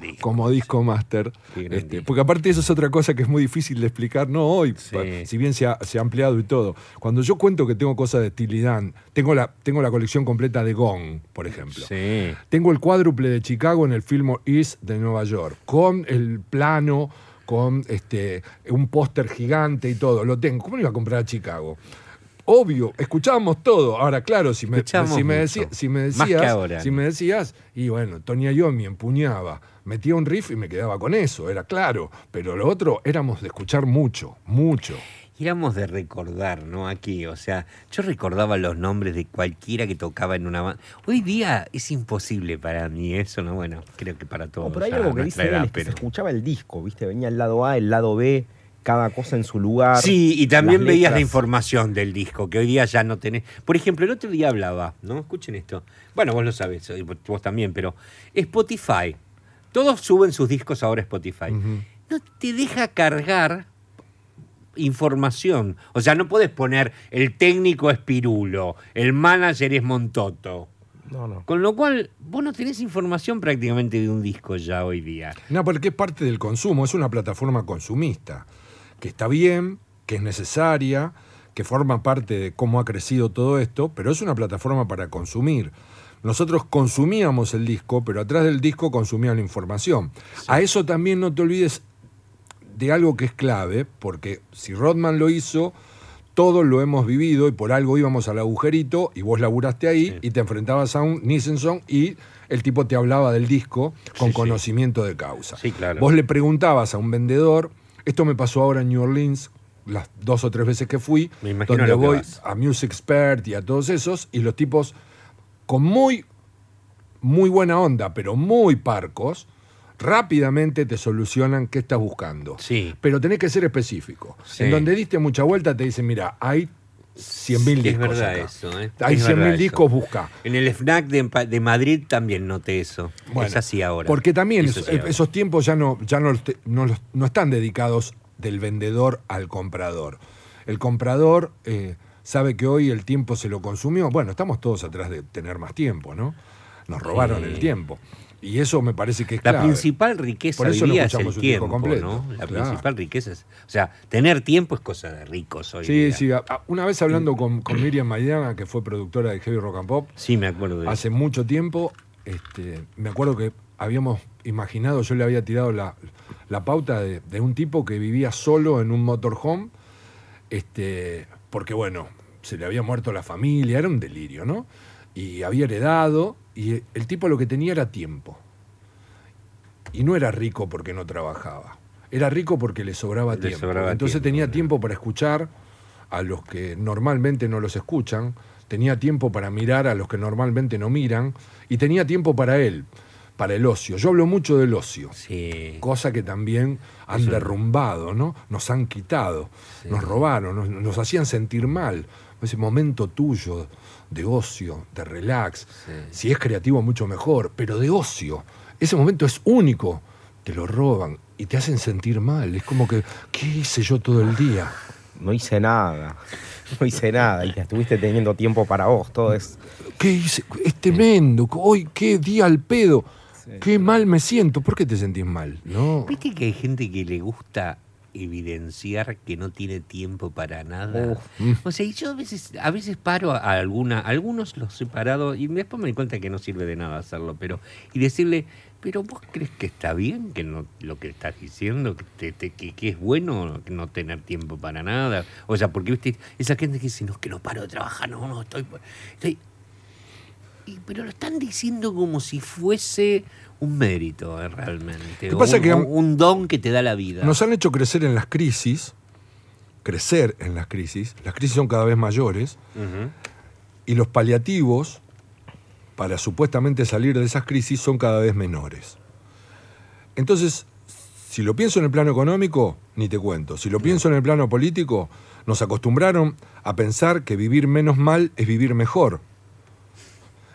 S1: disco.
S6: como disco master. Este,
S1: disco.
S6: porque aparte eso es otra cosa que es muy difícil de explicar, no hoy,
S1: Sí.
S6: si bien se ha, se ha ampliado y todo. Cuando yo cuento que tengo cosas de Dan, tengo la, tengo la colección completa de Gong, por ejemplo.
S1: Sí.
S6: Tengo el cuádruple de Chicago en el Fillmore East de Nueva York, con el plano, con este, un póster gigante y todo. Lo tengo. ¿Cómo lo iba a comprar a Chicago? Obvio, escuchábamos todo. Ahora, claro, si me, si me, si me
S1: Más que
S6: decías,
S1: ahora.
S6: si me decías, y bueno, Tony Iommi empuñaba, metía un riff y me quedaba con eso, era claro. Pero lo otro éramos de escuchar mucho, mucho.
S1: Éramos de recordar, ¿no? Aquí, o sea, yo recordaba los nombres de cualquiera que tocaba en una banda. Hoy día es imposible para mí eso, ¿no? Bueno, creo que para todos.
S2: No, pero hay algo que dice él,
S1: edad,
S2: es que se escuchaba el disco, ¿viste? Venía el lado A, el lado B, cada cosa en su lugar.
S1: Sí, y también veías la información del disco, que hoy día ya no tenés. Por ejemplo, el otro día hablaba, ¿no? Escuchen esto. Bueno, vos lo sabés, vos también, pero Spotify. Todos suben sus discos ahora a Spotify. No te deja cargar información. O sea, no puedes poner el técnico es Pirulo, el manager es Montoto.
S2: No, no.
S1: Con lo cual, vos no tenés información prácticamente de un disco ya hoy día.
S6: No, porque es parte del consumo, es una plataforma consumista, que está bien, que es necesaria, que forma parte de cómo ha crecido todo esto, pero es una plataforma para consumir. Nosotros consumíamos el disco, pero atrás del disco consumían la información. A eso también no te olvides de algo que es clave, porque si Rodman lo hizo, todos lo hemos vivido y por algo íbamos al agujerito y vos laburaste ahí y te enfrentabas a un Nissenson y el tipo te hablaba del disco con
S1: Sí, sí.
S6: conocimiento de causa.
S1: Sí, claro.
S6: Vos le preguntabas a un vendedor, esto me pasó ahora en New Orleans, las dos o tres veces que fui,
S1: Me
S6: donde voy
S1: vas.
S6: a Music Expert y a todos esos, y los tipos con muy, muy buena onda, pero muy parcos, rápidamente te solucionan qué estás buscando.
S1: Sí.
S6: Pero tenés que ser específico.
S1: Sí.
S6: En donde diste mucha vuelta te dicen, mira, hay 100.000
S1: Es
S6: discos
S1: verdad
S6: acá.
S1: eso, ¿eh?
S6: Hay
S1: Es verdad
S6: 100.000
S1: eso.
S6: discos, busca.
S1: En el FNAC de, Madrid también noté eso.
S6: Bueno,
S1: es así ahora.
S6: Porque también
S1: Eso
S6: es-
S1: sí
S6: esos tiempos ya no, ya no, no no están dedicados del vendedor al comprador. El comprador eh, sabe que hoy el tiempo se lo consumió. Bueno, estamos todos atrás de tener más tiempo, ¿no? Nos robaron
S1: Sí.
S6: el tiempo. Y eso me parece que es
S1: La
S6: clave.
S1: principal riqueza
S6: Por eso
S1: día es el tiempo,
S6: completo.
S1: ¿no? La
S6: Claro.
S1: principal riqueza es... O sea, tener tiempo es cosa de ricos hoy
S6: Sí,
S1: día.
S6: sí. Una vez hablando con, con Miriam Maidana, que fue productora de Heavy Rock and Pop,
S1: Sí, me acuerdo de eso.
S6: hace mucho tiempo, este, me acuerdo que habíamos imaginado, yo le había tirado la, la pauta de, de un tipo que vivía solo en un motorhome, este, porque bueno, se le había muerto la familia, era un delirio, ¿no? Y había heredado, y el tipo lo que tenía era tiempo. Y no era rico porque no trabajaba, era rico porque le sobraba
S1: Le
S6: tiempo.
S1: sobraba
S6: Entonces
S1: tiempo,
S6: tenía tiempo para escuchar a los que normalmente no los escuchan, tenía tiempo para mirar a los que normalmente no miran, y tenía tiempo para él, para el ocio. Yo hablo mucho del ocio,
S1: Sí.
S6: cosa que también han
S1: Eso-
S6: derrumbado, ¿no? Nos han quitado, nos robaron, nos, nos hacían sentir mal. Ese momento tuyo de ocio, de relax. Si es creativo, mucho mejor, pero de ocio. Ese momento es único. Te lo roban y te hacen sentir mal. Es como que, ¿qué hice yo todo el día?
S2: No hice nada. No hice nada. Y estuviste teniendo tiempo para vos. Todo es.
S6: ¿Qué hice? Es tremendo. Hoy, qué día al pedo. Qué mal me siento. ¿Por qué te sentís mal? No.
S1: ¿Viste que hay gente que le gusta evidenciar que no tiene tiempo para nada? O sea, y yo a veces, a veces paro a alguna, a algunos los he parado y después me di cuenta que no sirve de nada hacerlo, pero y decirle, pero vos crees que está bien que no lo que estás diciendo, que, te- te- que, que es bueno no tener tiempo para nada. O sea, porque viste esa gente que dice, no, es que no paro de trabajar, no, no, estoy, estoy pero lo están diciendo como si fuese un mérito eh, realmente.
S6: ¿Qué pasa
S1: un,
S6: que
S1: un don que te da la vida.
S6: Nos han hecho crecer en las crisis, crecer en las crisis. Las crisis son cada vez mayores y los paliativos para supuestamente salir de esas crisis son cada vez menores. Entonces, si lo pienso en el plano económico, ni te cuento. Si lo pienso en el plano político, nos acostumbraron a pensar que vivir menos mal es vivir mejor.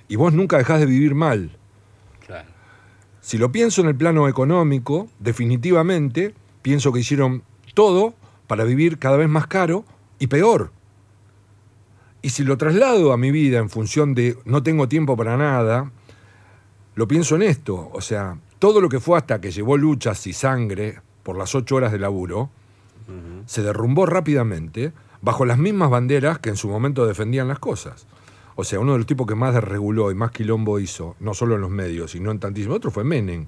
S6: Y vos nunca dejás de vivir mal.
S1: Claro.
S6: Si lo pienso en el plano económico, definitivamente pienso que hicieron todo para vivir cada vez más caro y peor. Y si lo traslado a mi vida en función de no tengo tiempo para nada, lo pienso en esto. O sea, todo lo que fue hasta que llevó luchas y sangre por las ocho horas de laburo, se derrumbó rápidamente bajo las mismas banderas que en su momento defendían las cosas. O sea, uno de los tipos que más desreguló y más quilombo hizo, no solo en los medios, sino en tantísimos otros, fue Menem,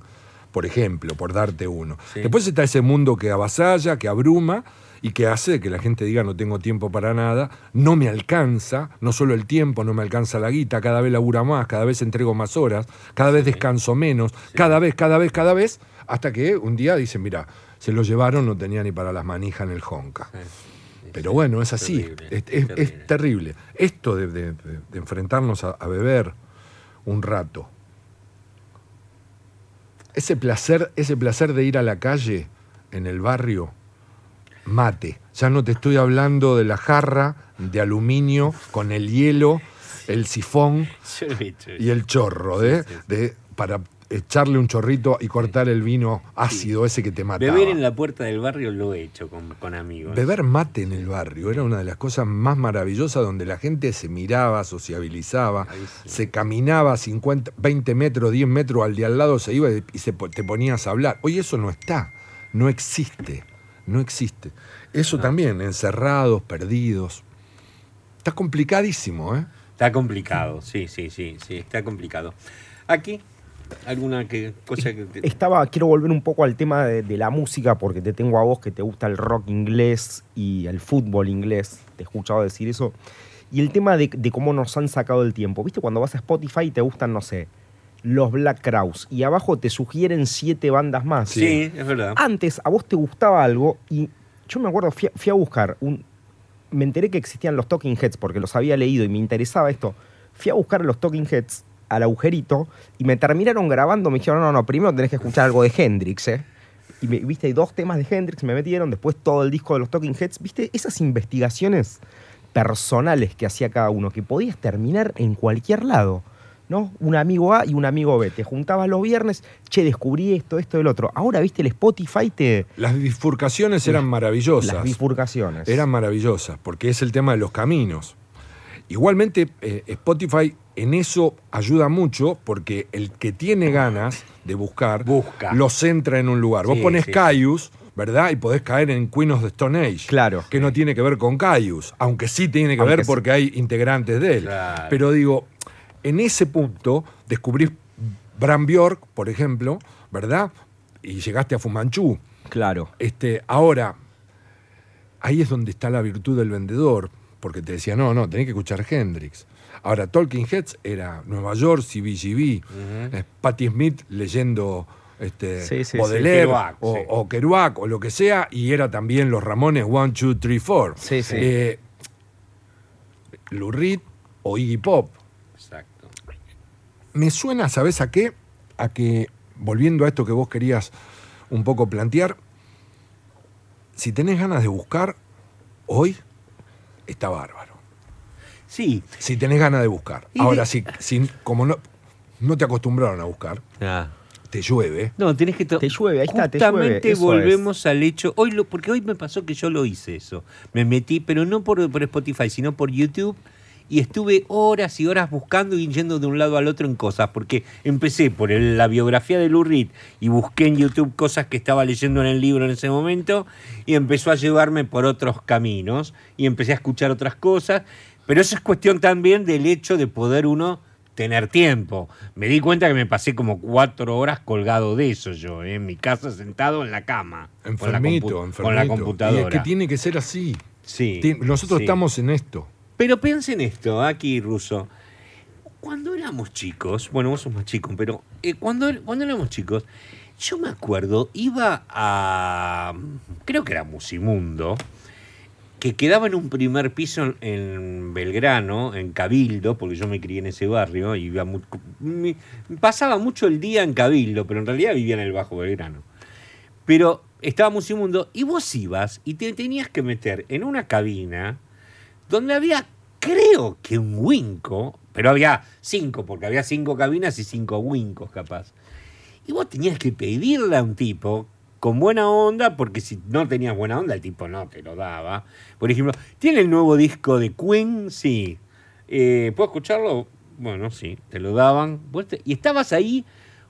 S6: por ejemplo, por darte uno.
S1: Sí.
S6: Después está ese mundo que avasalla, que abruma y que hace que la gente diga no tengo tiempo para nada, no me alcanza, no solo el tiempo, no me alcanza la guita, cada vez labura más, cada vez entrego más horas, cada vez descanso menos, cada vez, cada vez, cada vez, hasta que un día dicen, mira, se lo llevaron, no tenía ni para las manijas en el Honka. Pero bueno, es así,
S1: Terrible,
S6: es, es- es
S1: terrible.
S6: Esto de, de- enfrentarnos a, a beber un rato, ese placer, ese placer de ir a la calle, en el barrio, mate. Ya no te estoy hablando de la jarra de aluminio con el hielo, el sifón y el chorro de, de- para echarle un chorrito y cortar el vino ácido ese que te mataba.
S1: Beber en la puerta del barrio lo he hecho con, con amigos.
S6: Beber mate en el barrio era una de las cosas más maravillosas donde la gente se miraba, sociabilizaba,
S1: sí.
S6: se caminaba 50, 20 metros, 10 metros al de al lado, se iba y se, te ponías a hablar. Hoy eso no está, no existe, no existe. Eso también, encerrados, perdidos. Está complicadísimo, ¿eh?
S1: Está complicado, sí, sí, sí, sí, está complicado. Aquí, alguna que, cosa que... te-
S2: Estaba, quiero volver un poco al tema de, de la música, porque te tengo a vos que te gusta el rock inglés y el fútbol inglés. Te he escuchado decir eso. Y el tema de, de cómo nos han sacado el tiempo. ¿Viste? Cuando vas a Spotify y te gustan, no sé, los Black Crowes. Y abajo te sugieren siete bandas más.
S1: Sí, es verdad.
S2: Antes a vos te gustaba algo y yo me acuerdo, fui a, fui a buscar un... Me enteré que existían los Talking Heads porque los había leído y me interesaba esto. Fui a buscar los Talking Heads al agujerito y me terminaron grabando. Me dijeron, no, no, primero tenés que escuchar algo de Hendrix, ¿eh? Y me, viste, hay dos temas de Hendrix, me metieron, después todo el disco de los Talking Heads. Viste, esas investigaciones personales que hacía cada uno, que podías terminar en cualquier lado. ¿no? Un amigo A y un amigo B. Te juntabas los viernes, che, descubrí esto, esto, el otro. Ahora, viste, el Spotify te.
S6: Las bifurcaciones eran maravillosas.
S2: Las bifurcaciones.
S6: Eran maravillosas, porque es el tema de los caminos. Igualmente, eh, Spotify en eso ayuda mucho, porque el que tiene ganas de buscar,
S1: Busca.
S6: lo centra en un lugar. Vos
S1: Sí,
S6: pones
S1: sí.
S6: Caius, ¿verdad? Y podés caer en Queen of the Stone Age.
S2: Claro.
S6: Que no tiene que ver con Caius, aunque sí tiene que
S2: Aunque
S6: ver
S2: sí.
S6: porque hay integrantes de él.
S1: Claro.
S6: Pero digo, en ese punto descubrís Bram Bjork, por ejemplo, ¿verdad? Y llegaste a Fumanchu.
S2: Claro.
S6: Este, ahora, ahí es donde está la virtud del vendedor, porque te decía, no, no, tenés que escuchar Hendrix. Ahora, Talking Heads era Nueva York, CBGB, eh, Patti Smith leyendo este,
S2: Sí, sí, sí.
S6: Baudelaire
S1: Kerouac,
S6: o, o Kerouac o lo que sea, y era también los Ramones 1, 2, 3, 4.
S2: Sí, sí.
S6: Eh, Lou Reed o Iggy Pop.
S1: Exacto.
S6: Me suena, ¿sabes a qué? A que, volviendo a esto que vos querías un poco plantear, si tenés ganas de buscar, hoy está bárbaro.
S1: Sí.
S6: Si tenés ganas de buscar.
S1: Y
S6: Ahora,
S1: de-
S6: si, si- como no, no te acostumbraron a buscar,
S1: Ah.
S6: te llueve.
S1: No, tenés que...
S2: Te llueve, ahí está, te llueve,
S1: Justamente volvemos al hecho... Hoy lo, porque hoy me pasó que yo lo hice eso. Me metí, pero no por, por Spotify, sino por YouTube. Y estuve horas y horas buscando y yendo de un lado al otro en cosas. Porque empecé por el- la biografía de Lou Reed y busqué en YouTube cosas que estaba leyendo en el libro en ese momento. Y empezó a llevarme por otros caminos. Y empecé a escuchar otras cosas. Pero eso es cuestión también del hecho de poder uno tener tiempo. Me di cuenta que me pasé como cuatro horas colgado de eso yo, ¿eh? en mi casa sentado en la cama. con la
S6: Enfermito, enfermito.
S1: Con la
S6: Y
S1: computadora.
S6: es que tiene que ser así.
S1: Sí,
S6: Nosotros
S1: sí.
S6: estamos en esto.
S1: Pero piensen esto, aquí, Ruso. Cuando éramos chicos, bueno, vos sos más chico, pero eh, cuando, cuando éramos chicos, yo me acuerdo, iba a. Creo que era Musimundo, que quedaba en un primer piso en, Belgrano, en Cabildo, porque yo me crié en ese barrio, y iba mu- mi- pasaba mucho el día en Cabildo, pero en realidad vivía en el Bajo Belgrano. Pero estaba Musimundo y vos ibas y te tenías que meter en una cabina donde había, creo que un winco, pero había cinco, porque había cinco cabinas y cinco wincos capaz. Y vos tenías que pedirle a un tipo con buena onda, porque si no tenías buena onda, el tipo no te lo daba. Por ejemplo, ¿tiene el nuevo disco de Queen? Sí. Eh, ¿Puedo escucharlo? Bueno, sí, te lo daban. Y estabas ahí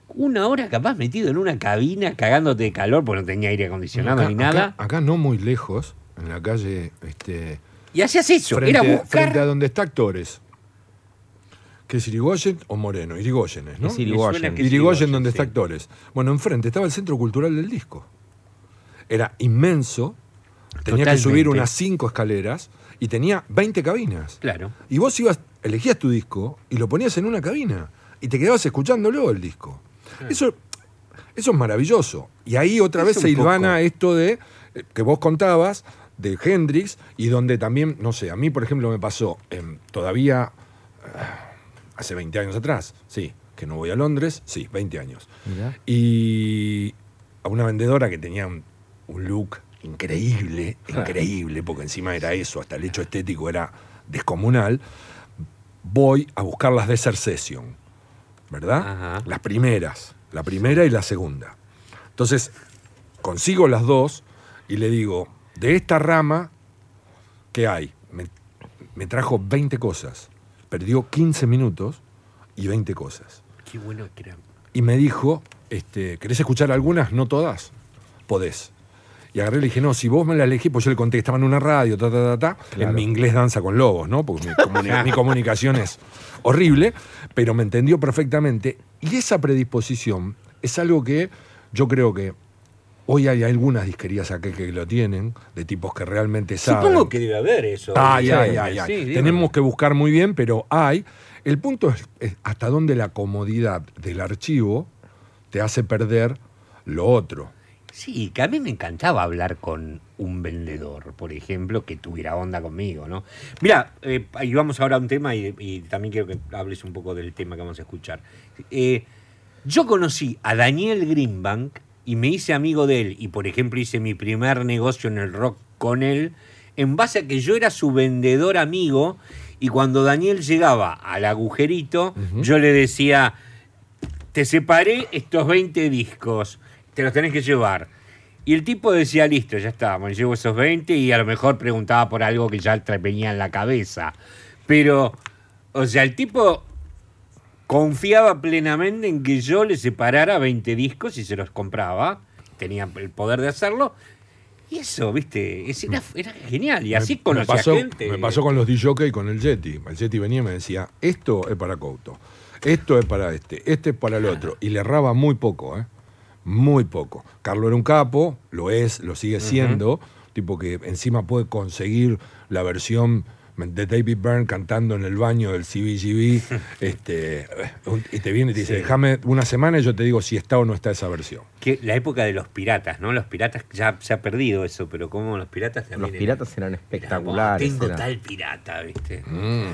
S1: una hora capaz metido en una cabina cagándote de calor porque no tenía aire acondicionado
S6: Acá-
S1: ni nada.
S6: Acá, acá no muy lejos, en la calle, este,
S1: Y hacías eso,
S6: frente,
S1: era buscar...
S6: frente a donde está Actores. ¿Qué es Irigoyen o Moreno? Irigoyen, ¿no?
S2: Es Irigoyen.
S1: que es
S6: Irigoyen, donde
S1: sí.
S6: está Actores. Bueno, enfrente estaba el Centro Cultural del Disco. Era inmenso, tenía que subir unas cinco escaleras y tenía 20 cabinas.
S1: Claro.
S6: Y vos ibas, elegías tu disco y lo ponías en una cabina y te quedabas escuchándolo el disco. Eso, eso es maravilloso. Y ahí otra
S1: Es
S6: vez se hilvana
S1: poco.
S6: esto de eh, que vos contabas de Hendrix y donde también, no sé, a mí por ejemplo me pasó todavía hace 20 años atrás, sí, que no voy a Londres, sí, 20 años.
S2: Mirá.
S6: Y a una vendedora que tenía un, un look increíble, increíble, porque encima era eso, hasta el hecho estético era descomunal, voy a buscar las Desert Session, ¿verdad?
S1: Ajá.
S6: Las primeras, la primera y la segunda. Entonces, consigo las dos y le digo, de esta rama, ¿qué hay? Me, me trajo 20 cosas, perdió 15 minutos y 20 cosas.
S1: Qué bueno que era.
S6: Y me dijo, este, ¿querés escuchar algunas? No todas. Podés. Y agarré y le dije, no, si vos me la elegís, pues yo le conté que estaba en una radio, ta, ta, ta, ta.
S2: Claro.
S6: En mi inglés danza con lobos, ¿no? Porque mi, comuni- mi comunicación es horrible, pero me entendió perfectamente. Y esa predisposición es algo que yo creo que hoy hay algunas disquerías acá que lo tienen, de tipos que realmente saben.
S1: Supongo que debe haber eso.
S6: Ay, ay, ay, ay.
S1: sí, digo.
S6: Tenemos que buscar muy bien, pero hay. El punto es, es hasta dónde la comodidad del archivo te hace perder lo otro.
S1: Sí, que a mí me encantaba hablar con un vendedor, por ejemplo, que tuviera onda conmigo, ¿no? Mira, eh, y vamos ahora a un tema y, y también quiero que hables un poco del tema que vamos a escuchar. Eh, yo conocí a Daniel Greenbank y me hice amigo de él y, por ejemplo, hice mi primer negocio en el rock con él en base a que yo era su vendedor amigo y cuando Daniel llegaba al agujerito, yo le decía, te separé estos 20 discos, te los tenés que llevar. Y el tipo decía, listo, ya está, me llevo esos 20 y a lo mejor preguntaba por algo que ya venía en la cabeza. Pero, o sea, el tipo confiaba plenamente en que yo le separara 20 discos y se los compraba. Tenía el poder de hacerlo. Y eso, viste, es- era, era genial. Y así conocía
S6: pasó,
S1: gente.
S6: me pasó con los DJ y con el Yeti. El Yeti venía y me decía, esto es para Couto, esto es para este, este es para el otro. Y le erraba muy poco, ¿eh? Muy poco. Carlos era un capo, lo es, lo sigue siendo, tipo que encima puede conseguir la versión de David Byrne cantando en el baño del CBGB, este, y te viene y te dice,
S1: Sí.
S6: déjame una semana y yo te digo si está o no está esa versión.
S1: Que la época de los piratas, ¿no? Los piratas ya se ha perdido eso, pero como los piratas también.
S2: Los piratas eran
S1: eran,
S2: espectaculares.
S1: Tengo
S2: eran-
S1: tal pirata, ¿viste?
S6: Mm.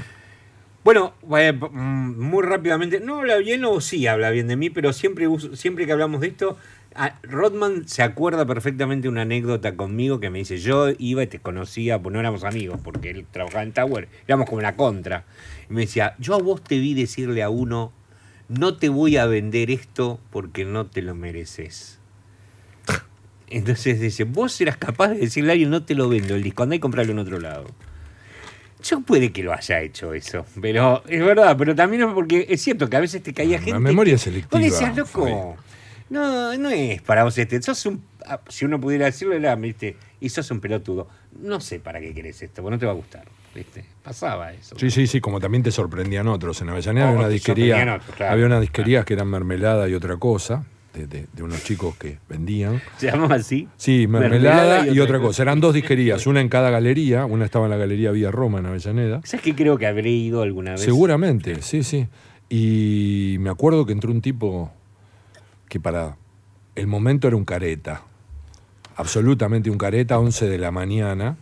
S1: Bueno, mm, muy rápidamente, no habla bien o sí habla bien de mí, pero siempre, siempre que hablamos de esto, a- Rodman se acuerda perfectamente una anécdota conmigo que me dice, yo iba y te conocía, pues no éramos amigos, porque él trabajaba en Tower, éramos como la contra. Y me decía, yo a vos te vi decirle a uno, no te voy a vender esto porque no te lo mereces. Entonces dice, vos eras capaz de decirle a alguien, no te lo vendo el disco, andá y comprarlo en otro lado. Yo puede que lo haya hecho eso, pero es verdad, pero también es porque es cierto que a veces te caía
S6: La
S1: gente.
S6: memoria
S1: que-
S6: es selectiva,
S1: Vos decías, loco. No, no es para vos este. Sos un, ah, si uno pudiera decirlo, era, ¿viste? Y sos un pelotudo. No sé para qué querés esto, porque no te va a gustar. ¿viste? Pasaba eso.
S6: Sí, sí, sí, como también te sorprendían otros. En Avellaneda
S1: Oh,
S6: había una disquería,
S1: otros, claro.
S6: había unas disquerías que eran mermelada y otra cosa, de, de- de unos chicos que vendían.
S1: ¿Se llamaba así?
S6: Sí, mermelada, y, otra cosa. Eran dos disquerías, una en cada galería, una estaba en la galería Vía Roma en Avellaneda.
S1: ¿Sabes que creo que habré ido alguna vez?
S6: Seguramente, sí, sí. Y me acuerdo que entró un tipo que para el momento era un careta, absolutamente un careta, 11 de la mañana.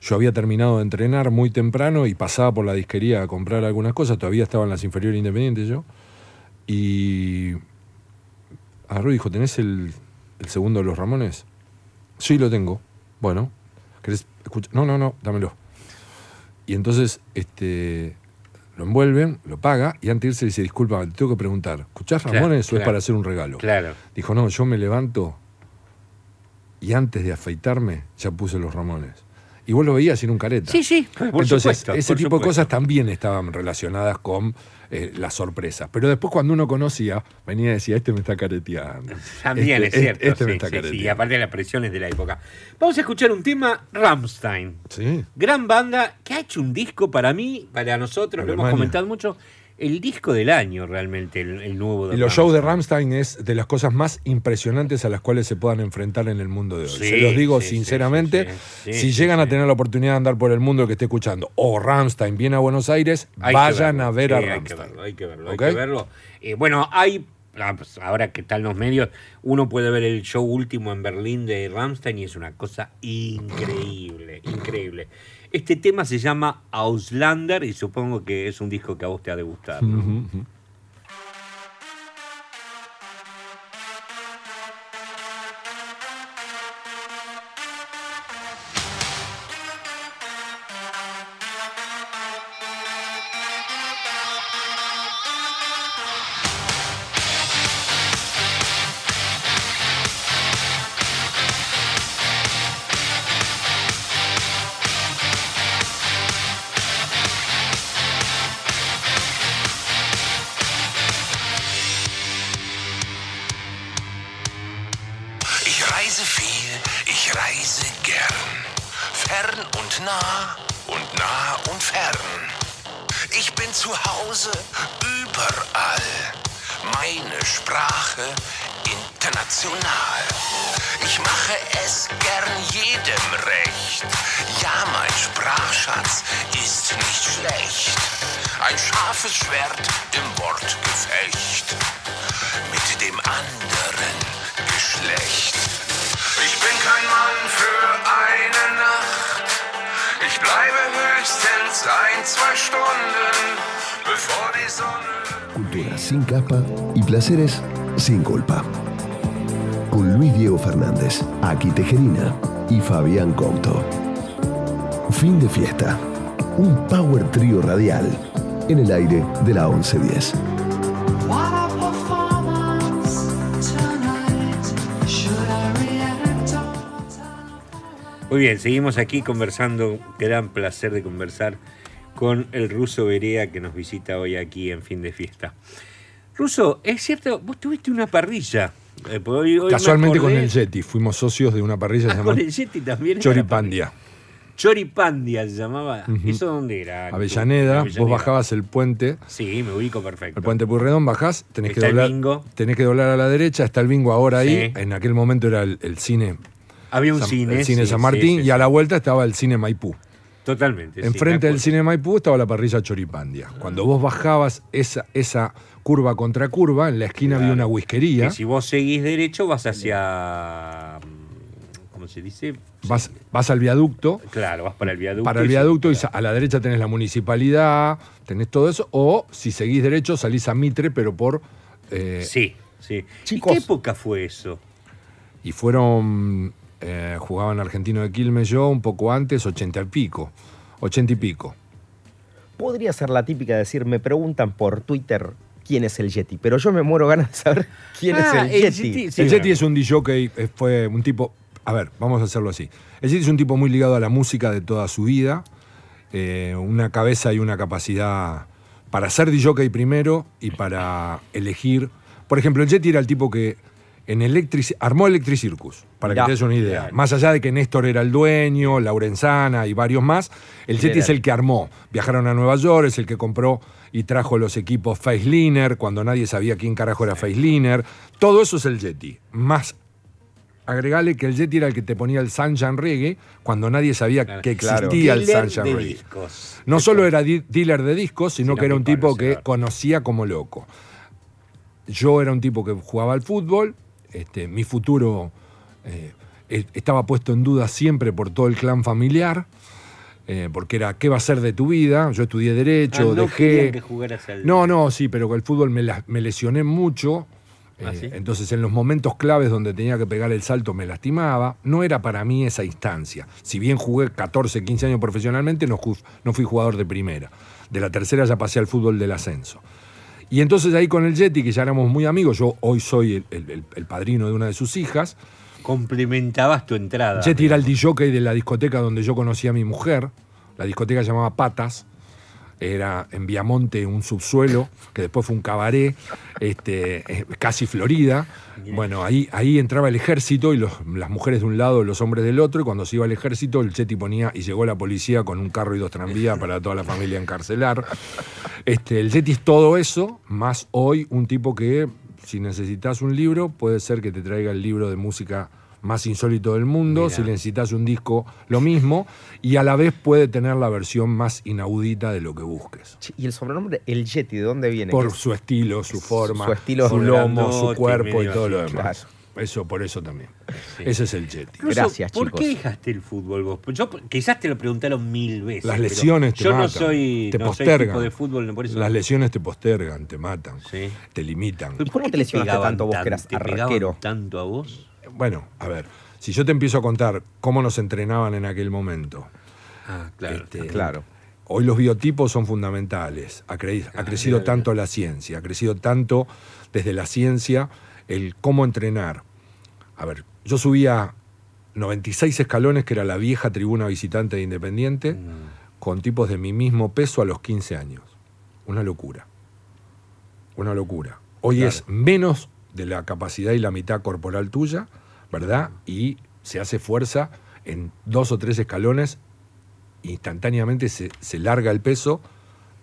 S6: Yo había terminado de entrenar muy temprano y pasaba por la disquería a comprar algunas cosas, todavía estaba en las inferiores independientes yo. Y agarró dijo, ¿tenés el, el segundo de los Ramones? Sí, lo tengo. Bueno, ¿querés escuchar? No, no, no, dámelo. Y entonces este, lo envuelven, lo paga y antes de irse le dice, disculpa, te tengo que preguntar, ¿escuchás
S1: Claro,
S6: Ramones o es
S1: claro.
S6: para hacer un regalo?
S1: Claro.
S6: Dijo, no, yo me levanto y antes de afeitarme ya puse los Ramones. Y vos lo veías sin un careta.
S1: Sí, sí, por
S6: Entonces,
S1: supuesto,
S6: ese
S1: por
S6: tipo de cosas también estaban relacionadas con eh, las sorpresas. Pero después, cuando uno conocía, venía y decía, este me está careteando.
S1: También
S6: Este-
S1: es cierto.
S6: Este me
S1: sí,
S6: está
S1: sí, sí,
S6: careteando.
S1: y aparte de las presiones de la época. Vamos a escuchar un tema Rammstein.
S6: Sí.
S1: Gran banda que ha hecho un disco para mí, para nosotros, lo hemos comentado mucho, el disco del año realmente, el, el nuevo de
S6: Y los shows de
S1: Rammstein.
S6: Rammstein es de las cosas más impresionantes a las cuales se puedan enfrentar en el mundo de hoy.
S1: Sí,
S6: se los digo
S1: sí,
S6: sinceramente,
S1: sí,
S6: si llegan a tener la oportunidad de andar por el mundo que esté escuchando, o Rammstein viene a Buenos Aires,
S1: Hay
S6: vayan
S1: verlo,
S6: a ver a
S1: hay que
S6: Rammstein.
S1: verlo, Hay que verlo, hay que verlo. Eh, bueno, hay, ah, pues, ahora que están los medios, uno puede ver el show último en Berlín de Rammstein y es una cosa increíble, increíble. Este tema se llama Auslander y supongo que es un disco que a vos te ha de gustar.
S4: Fabián Couto. Fin de fiesta. Un power trío radial en el aire de la 1110.
S5: What a performance tonight. Should I react or
S1: Muy bien, seguimos aquí conversando. Gran placer de conversar con el ruso Berea que nos visita hoy aquí en fin de fiesta. Ruso, es cierto, vos tuviste una parrilla. Eh, porque hoy- hoy me
S6: Casualmente con el Yeti, fuimos socios de una parrilla
S1: Ah,
S6: llamada
S1: con el Yeti también. era
S6: Choripandia.
S1: Choripandia se llamaba. ¿Eso dónde era?
S6: Avellaneda,
S1: Avellaneda.
S6: vos bajabas el puente,
S1: Sí, me ubico perfecto.
S6: el puente Purredón, bajás, tenés que
S1: Está el
S6: doblar.
S1: bingo.
S6: Tenés que doblar a la derecha, está el bingo ahora ahí. En aquel momento era el, el cine.
S1: Había un
S6: San-
S1: cine.
S6: el cine
S1: sí,
S6: San Martín
S1: sí,
S6: y a la vuelta estaba el cine Maipú.
S1: Totalmente.
S6: Enfrente del cine Maipú estaba la parrilla Choripandia. Cuando vos bajabas esa, esa curva contra curva, en la esquina había una whiskería.
S1: Que si vos seguís derecho vas hacia. mm, ¿Cómo se dice?
S6: Vas, vas al viaducto.
S1: Claro, vas para el viaducto.
S6: Para el
S1: y
S6: viaducto y a la derecha tenés la municipalidad, tenés todo eso. O si seguís derecho salís a Mitre, pero por... eh,
S1: Sí, sí.
S2: Chicos.
S1: ¿Y qué época fue eso?
S6: Y fueron... eh, jugaban Argentino de Quilmes yo un poco antes, ochenta y pico. Ochenta y pico.
S2: Podría ser la típica de decir, me preguntan por Twitter quién es el Yeti, pero yo me muero ganas de saber quién
S1: Ah,
S2: es el
S1: el
S2: Yeti.
S1: Yeti, sí.
S6: el Yeti es un DJ, eh, fue un tipo. A ver, vamos a hacerlo así. El Yeti es un tipo muy ligado a la música de toda su vida. eh, una cabeza y una capacidad para ser DJ primero y para elegir. Por ejemplo, el Yeti era el tipo que en Electric, armó Electric Circus, para que te des una idea. Más allá de que Néstor era el dueño, Laurenzana y varios más, el Yeti es el que armó. Viajaron a Nueva York, es el que compró y trajo los equipos Faceliner, cuando nadie sabía quién carajo era Faceliner. Todo eso es el Yeti. Más agregale que el Yeti era el que te ponía el Sunshine Reggae cuando nadie sabía
S1: Claro.
S6: que
S2: Claro.
S6: existía el Sunshine
S1: de
S6: Reggae.
S1: discos.
S6: No solo era di- dealer de discos, sino
S1: Sino
S6: que era un tipo que conocía como loco. Yo era un tipo que jugaba al fútbol, este, mi futuro eh, eh, estaba puesto en duda siempre por todo el clan familiar, eh, porque era qué va a ser de tu vida. Yo estudié Derecho,
S1: Ah, no
S6: dejé.
S1: que jugaras al-
S6: No, no, sí, pero con el fútbol me, la- me lesioné mucho.
S1: ¿Ah,
S6: eh,
S1: sí?
S6: Entonces, en los momentos claves donde tenía que pegar el salto me lastimaba. No era para mí esa instancia. Si bien jugué 14, 15 años profesionalmente, no, fui jugador de primera. De la tercera ya pasé al fútbol del ascenso. Y entonces ahí con el Yeti, que ya éramos muy amigos, yo hoy soy el, el- el- el padrino de una de sus hijas,
S1: complementabas tu entrada.
S6: Jetty era el DJ de la discoteca donde yo conocí a mi mujer. La discoteca se llamaba Patas. Era en Viamonte un subsuelo, que después fue un cabaret, este, eh, casi Florida. Bueno, ahí, ahí entraba el ejército y los- las mujeres de un lado, los hombres del otro, y cuando se iba el ejército, el Jetty ponía, y llegó la policía con un carro y dos tranvías para toda la familia encarcelar. Este, el Jetty es todo eso, más hoy un tipo que, si necesitas un libro, puede ser que te traiga el libro de música más insólito del mundo,
S1: Mirá.
S6: si necesitas un disco, lo mismo, y a la vez puede tener la versión más inaudita de lo que busques.
S2: ¿Y el sobrenombre, el Yeti, de dónde viene?
S6: Por su estilo, su forma,
S2: su estilo
S6: su lomo, su cuerpo y todo lo demás. Eso, por eso también. Ese es el Jetty.
S1: Incluso,
S2: Gracias,
S1: ¿Por
S2: chicos.
S1: qué dejaste el fútbol vos? Yo quizás te lo preguntaron mil veces.
S6: Las lesiones te
S1: Yo no
S6: matan,
S1: soy,
S6: te
S1: no soy
S6: postergan.
S1: tipo de fútbol, por eso
S6: Las lesiones te postergan, te matan,
S1: Sí.
S6: te limitan.
S2: ¿Y por qué te
S1: te
S2: lesionaste tanto vos que eras
S1: te
S2: arquero?
S1: tanto a vos?
S6: Bueno, a ver, si yo te empiezo a contar cómo nos entrenaban en aquel momento,
S1: Ah, claro.
S6: Este,
S2: Claro.
S6: Hoy los biotipos son fundamentales. Ha, cre- ha crecido tanto la ciencia, ha crecido tanto desde la ciencia el cómo entrenar. A ver, yo subía 96 escalones, que era la vieja tribuna visitante de Independiente,
S1: Mm.
S6: con tipos de mi mismo peso a los 15 años. Una locura. Una locura. Hoy es menos de la capacidad y la mitad corporal tuya, ¿verdad? Y se hace fuerza en dos o tres escalones instantáneamente se, se larga el peso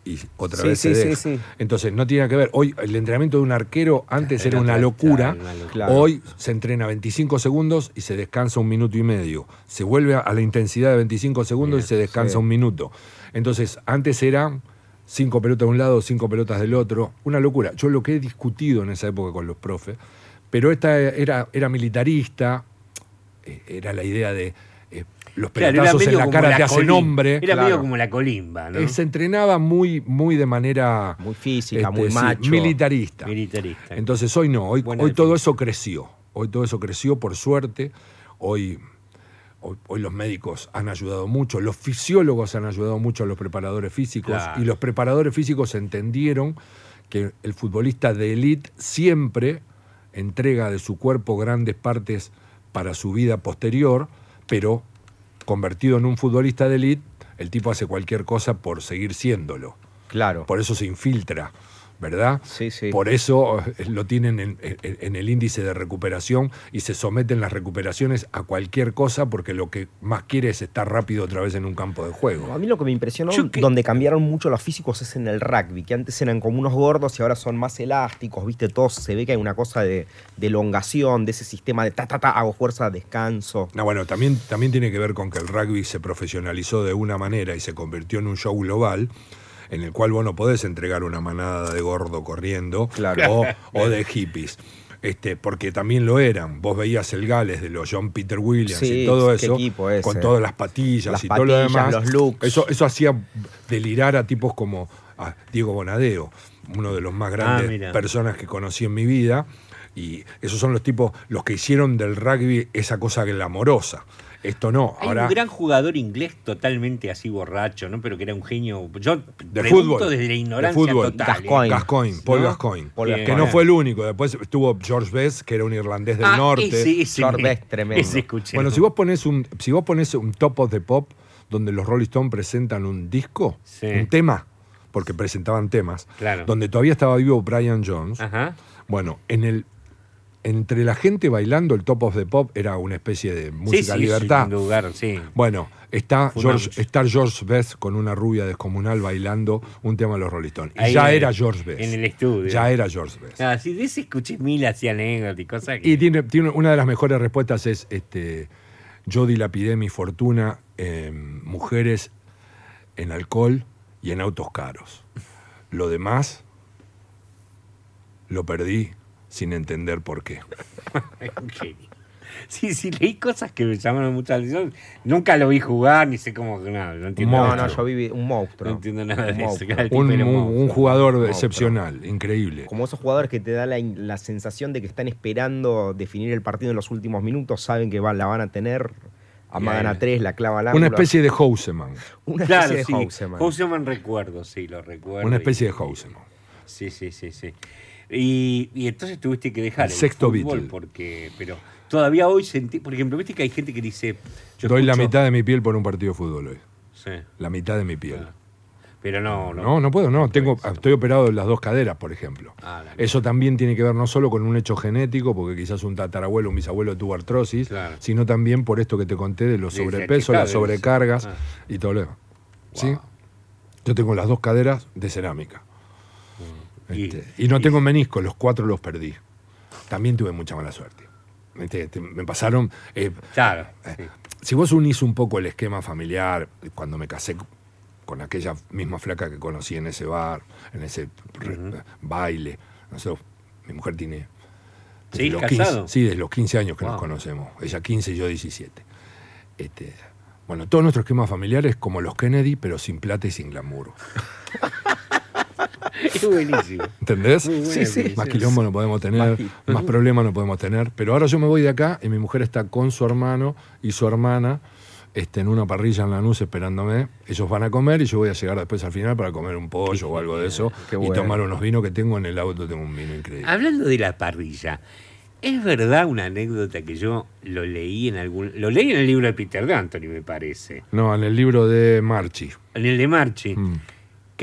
S6: y otra
S2: Sí,
S6: vez
S2: sí,
S6: se
S2: sí,
S6: deja. Entonces no tiene que ver. Hoy el entrenamiento de un arquero antes
S1: Era
S6: era una locura.
S1: claro.
S2: Claro.
S6: Hoy se entrena 25 segundos y se descansa un minuto y medio. Se vuelve a- la intensidad de 25 segundos y se descansa un minuto. Entonces antes eran cinco pelotas de un lado, cinco pelotas del otro. Una locura. Yo lo que he discutido en esa época con los profes, pero esta era, era militarista, eh, era la idea de los
S1: Claro,
S6: pelotazos en
S1: medio
S6: la
S1: como
S6: cara te
S1: colim-
S6: hacen hombre.
S1: Era medio
S2: Claro.
S1: como la colimba, ¿no?
S6: Eh, se entrenaba muy, muy de manera
S2: Muy física, muy
S6: sí,
S2: macho.
S6: militarista.
S1: Militarista.
S6: Entonces hoy no, hoy,
S1: Buena
S6: hoy todo eso creció. Hoy todo eso creció por suerte. Hoy, hoy, hoy los médicos han ayudado mucho, los fisiólogos han ayudado mucho a los preparadores físicos
S1: Claro.
S6: y los preparadores físicos entendieron que el futbolista de élite siempre entrega de su cuerpo grandes partes para su vida posterior, pero convertido en un futbolista de élite, el tipo hace cualquier cosa por seguir siéndolo.
S2: Claro.
S6: Por eso se infiltra, ¿verdad?
S2: Sí, sí.
S6: Por eso eh, lo tienen en, el índice de recuperación y se someten las recuperaciones a cualquier cosa porque lo que más quiere es estar rápido otra vez en un campo de
S2: A
S6: juego.
S2: mí lo que me impresionó,
S1: Yo que-
S2: donde cambiaron mucho los físicos, es en el rugby, que antes eran como unos gordos y ahora son más elásticos, ¿viste? Todos se ve que hay una cosa de, de elongación, de ese sistema de ta, ta, ta, hago fuerza, descanso.
S6: No, bueno, también, también tiene que ver con que el rugby se profesionalizó de una manera y se convirtió en un show global en el cual vos no podés entregar una manada de gordo corriendo
S2: Claro.
S6: o, o de hippies. Este, porque también lo eran. Vos veías el Gales de los John Peter Williams
S2: Sí,
S6: y todo eso, con todas las patillas
S2: Las
S6: y todo lo demás.
S2: los looks.
S6: Eso, eso hacía delirar a tipos como a Diego Bonadeo, uno de los más grandes
S1: Ah, mira.
S6: personas que conocí en mi vida. Y esos son los tipos, los que hicieron del rugby esa cosa glamorosa. Esto no.
S1: Hay
S6: Ahora,
S1: un gran jugador inglés totalmente así borracho, ¿no? Pero que era un genio. Yo
S6: de fútbol.
S1: desde la
S6: de
S1: ignorancia
S6: fútbol.
S1: total.
S2: Gascoigne.
S1: ¿eh?
S6: Gascoigne, Paul
S1: ¿No?
S6: Gascoigne.
S2: Paul.
S6: Que
S2: Gascoigne.
S6: no fue el único. Después estuvo George Best, que era un irlandés del
S1: Ah,
S6: norte.
S1: ese- ese
S2: George
S1: me-
S2: Best, tremendo.
S1: ese escuché.
S6: Bueno, si vos pones un, si vos pones un top of the pop donde los Rolling Stones presentan un disco,
S1: Sí.
S6: un tema, porque presentaban temas,
S1: Claro.
S6: donde todavía estaba vivo Brian Jones.
S1: Ajá.
S6: Bueno, en el entre la gente bailando el top of the pop era una especie de música
S1: sí, sí,
S6: libertad.
S1: sin lugar, sí.
S6: Bueno, está. George, está George Best con una rubia descomunal bailando un tema de los Rolling Stones. Y ya era George Best.
S1: en el estudio.
S6: Ya era George Best.
S1: Ah, sí, de ese escuché mil así anécdotas y cosas que...
S6: Y tiene, tiene una de las mejores respuestas es este yo dilapidé mi fortuna en mujeres, en alcohol y en autos caros. Lo demás lo perdí sin entender por qué.
S1: Sí, sí, leí cosas que me llamaron mucho la atención. Nunca lo vi jugar, ni sé cómo. No, no entiendo
S2: No, yo viví un monstruo.
S1: No entiendo nada
S2: Un
S1: de eso.
S6: Un,
S1: un
S6: un-
S1: monstruo.
S6: un jugador
S2: Monstruo.
S6: excepcional, increíble.
S2: Como esos jugadores que te da la, la sensación de que están esperando definir el partido en los últimos minutos, saben que la van a tener, amagan a tres, la clava al
S6: Una especie de Houseman.
S2: Una
S1: Claro,
S2: especie
S1: sí.
S2: de Houseman.
S1: Houseman recuerdo, sí, lo recuerdo.
S6: Una
S1: y-
S6: especie de Houseman.
S1: Sí, sí, sí, sí. Y, y entonces tuviste que dejar
S6: El sexto
S1: fútbol
S6: Beatle.
S1: porque, pero todavía hoy sentí, por ejemplo, viste que hay gente que dice. yo
S6: Doy la mitad de mi piel por un partido de fútbol hoy.
S1: Sí,
S6: La mitad de mi piel.
S1: pero no, no.
S6: No, no puedo, no. Tengo, estoy operado en las dos caderas, por ejemplo.
S1: Ah,
S6: Eso también tiene que ver no solo con un hecho genético, porque quizás un tatarabuelo, un bisabuelo tuvo artrosis,
S1: Claro.
S6: sino también por esto que te conté de los sobrepesos, las sobrecargas
S1: ah.
S6: y todo lo demás. ¿Sí?
S1: Wow.
S6: Yo tengo las dos caderas de cerámica.
S1: Y-
S6: Este, y, no tengo menisco, los cuatro los perdí. También tuve mucha mala suerte. Este, te- me pasaron. eh,
S1: Claro.
S6: eh, si vos unís un poco el esquema familiar, cuando me casé con aquella misma flaca que conocí en ese bar, en ese re- baile, nosotros- mi mujer tiene... desde
S1: ¿Sí?
S6: los
S1: ¿Casado?
S6: 15 sí, desde los 15 años que nos conocemos. Ella 15 y yo 17. Este, bueno, todo nuestro esquema familiar es como los Kennedy, pero sin plata y sin glamour.
S1: Es buenísimo.
S6: ¿Entendés? Más quilombo no podemos tener, más problemas no podemos tener. Pero ahora yo me voy de acá y mi mujer está con su hermano y su hermana este, en una parrilla en Lanús esperándome. Ellos van a comer y yo voy a llegar después al final para comer un pollo o algo de eso y tomar unos vinos que tengo en el auto. Tengo un vino increíble.
S1: Hablando de la parrilla, es verdad una anécdota que yo lo leí en algún. Lo leí en el libro de Peter D'Antoni, me parece.
S6: No, en el libro de Marchi.
S1: En el de Marchi.
S6: Mm.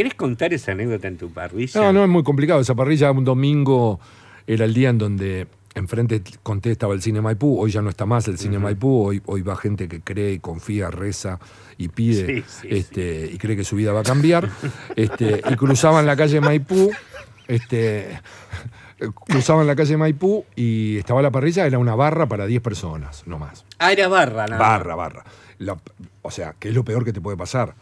S1: ¿Querés contar esa anécdota en tu parrilla?
S6: No, no es muy complicado. Esa parrilla un domingo era el día en donde enfrente conté estaba el cine Maipú. Hoy ya no está más el cine Maipú. Hoy, hoy va gente que cree, confía, reza y pide
S1: Sí, sí,
S6: este, y cree que su vida va a cambiar. este, y cruzaban la calle Maipú. Este, cruzaban la calle Maipú y estaba la parrilla. Era una barra para 10 personas, no más.
S1: Ah, era barra, nada.
S6: Barra, barra. La- o sea, que es lo peor que te puede pasar.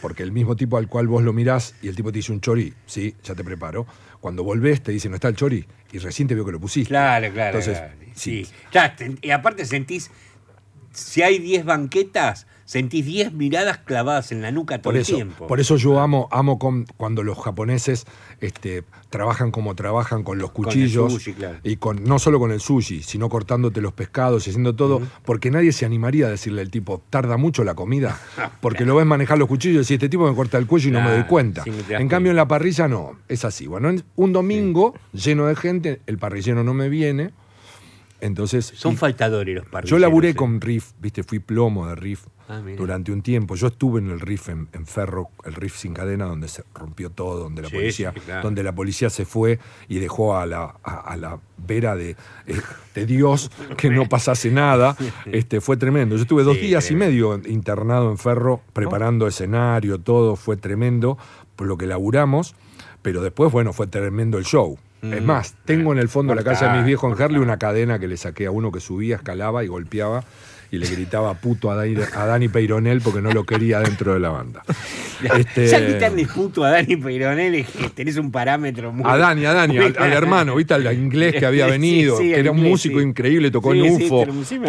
S6: Porque el mismo tipo al cual vos lo mirás y el tipo te dice un chori, sí, ya te preparo. Cuando volvés te dice, no está el chori, y recién te vio que lo pusiste.
S1: Claro, claro.
S6: Entonces,
S1: claro.
S6: sí.
S1: Sí. Claro, te- y aparte sentís. Si hay 10 banquetas, sentís 10 miradas clavadas en la nuca todo
S6: Por
S1: el tiempo.
S6: por eso yo amo, amo con- cuando los japoneses este, trabajan como trabajan con los
S1: Con el
S6: cuchillos
S1: sushi, claro.
S6: y con no solo con el sushi, sino cortándote los pescados y haciendo todo, porque nadie se animaría a decirle al tipo, tarda mucho la comida, porque lo ves manejar los cuchillos y este tipo me corta el cuello y no me doy cuenta.
S1: sí,
S6: en cambio en la parrilla no, es así. Bueno, en- un domingo lleno de gente, el parrillero no me viene, entonces...
S1: Son
S6: y-
S1: faltadores los parrilleros.
S6: yo laburé con Riff, viste, fui plomo de Riff
S1: Ah,
S6: durante un tiempo. Yo estuve en el Riff en, en Ferro, el Riff sin cadena, donde se rompió todo, donde la
S1: Sí,
S6: policía,
S1: sí, claro.
S6: donde la policía se fue y dejó a la, a, a la vera de, eh, de Dios que no pasase nada. Este, fue tremendo. Yo estuve dos días y medio internado en Ferro, preparando escenario, todo, fue tremendo, por lo que laburamos. Pero después, bueno, fue tremendo el show. Es más, tengo en el fondo de la casa de mis viejos en Harley una cadena que le saqué a uno que subía, escalaba y golpeaba y le gritaba puto a Dani, a Dani Peironel porque no lo quería dentro de la banda. Este,
S1: Ya quitarle puto a Dani Peironel es que tenés un parámetro muy.
S6: a Dani, a Dani, al, al hermano, ¿viste? Al inglés que había venido,
S1: sí,
S6: que era un músico
S1: sí.
S6: increíble, tocó en UFO,
S1: me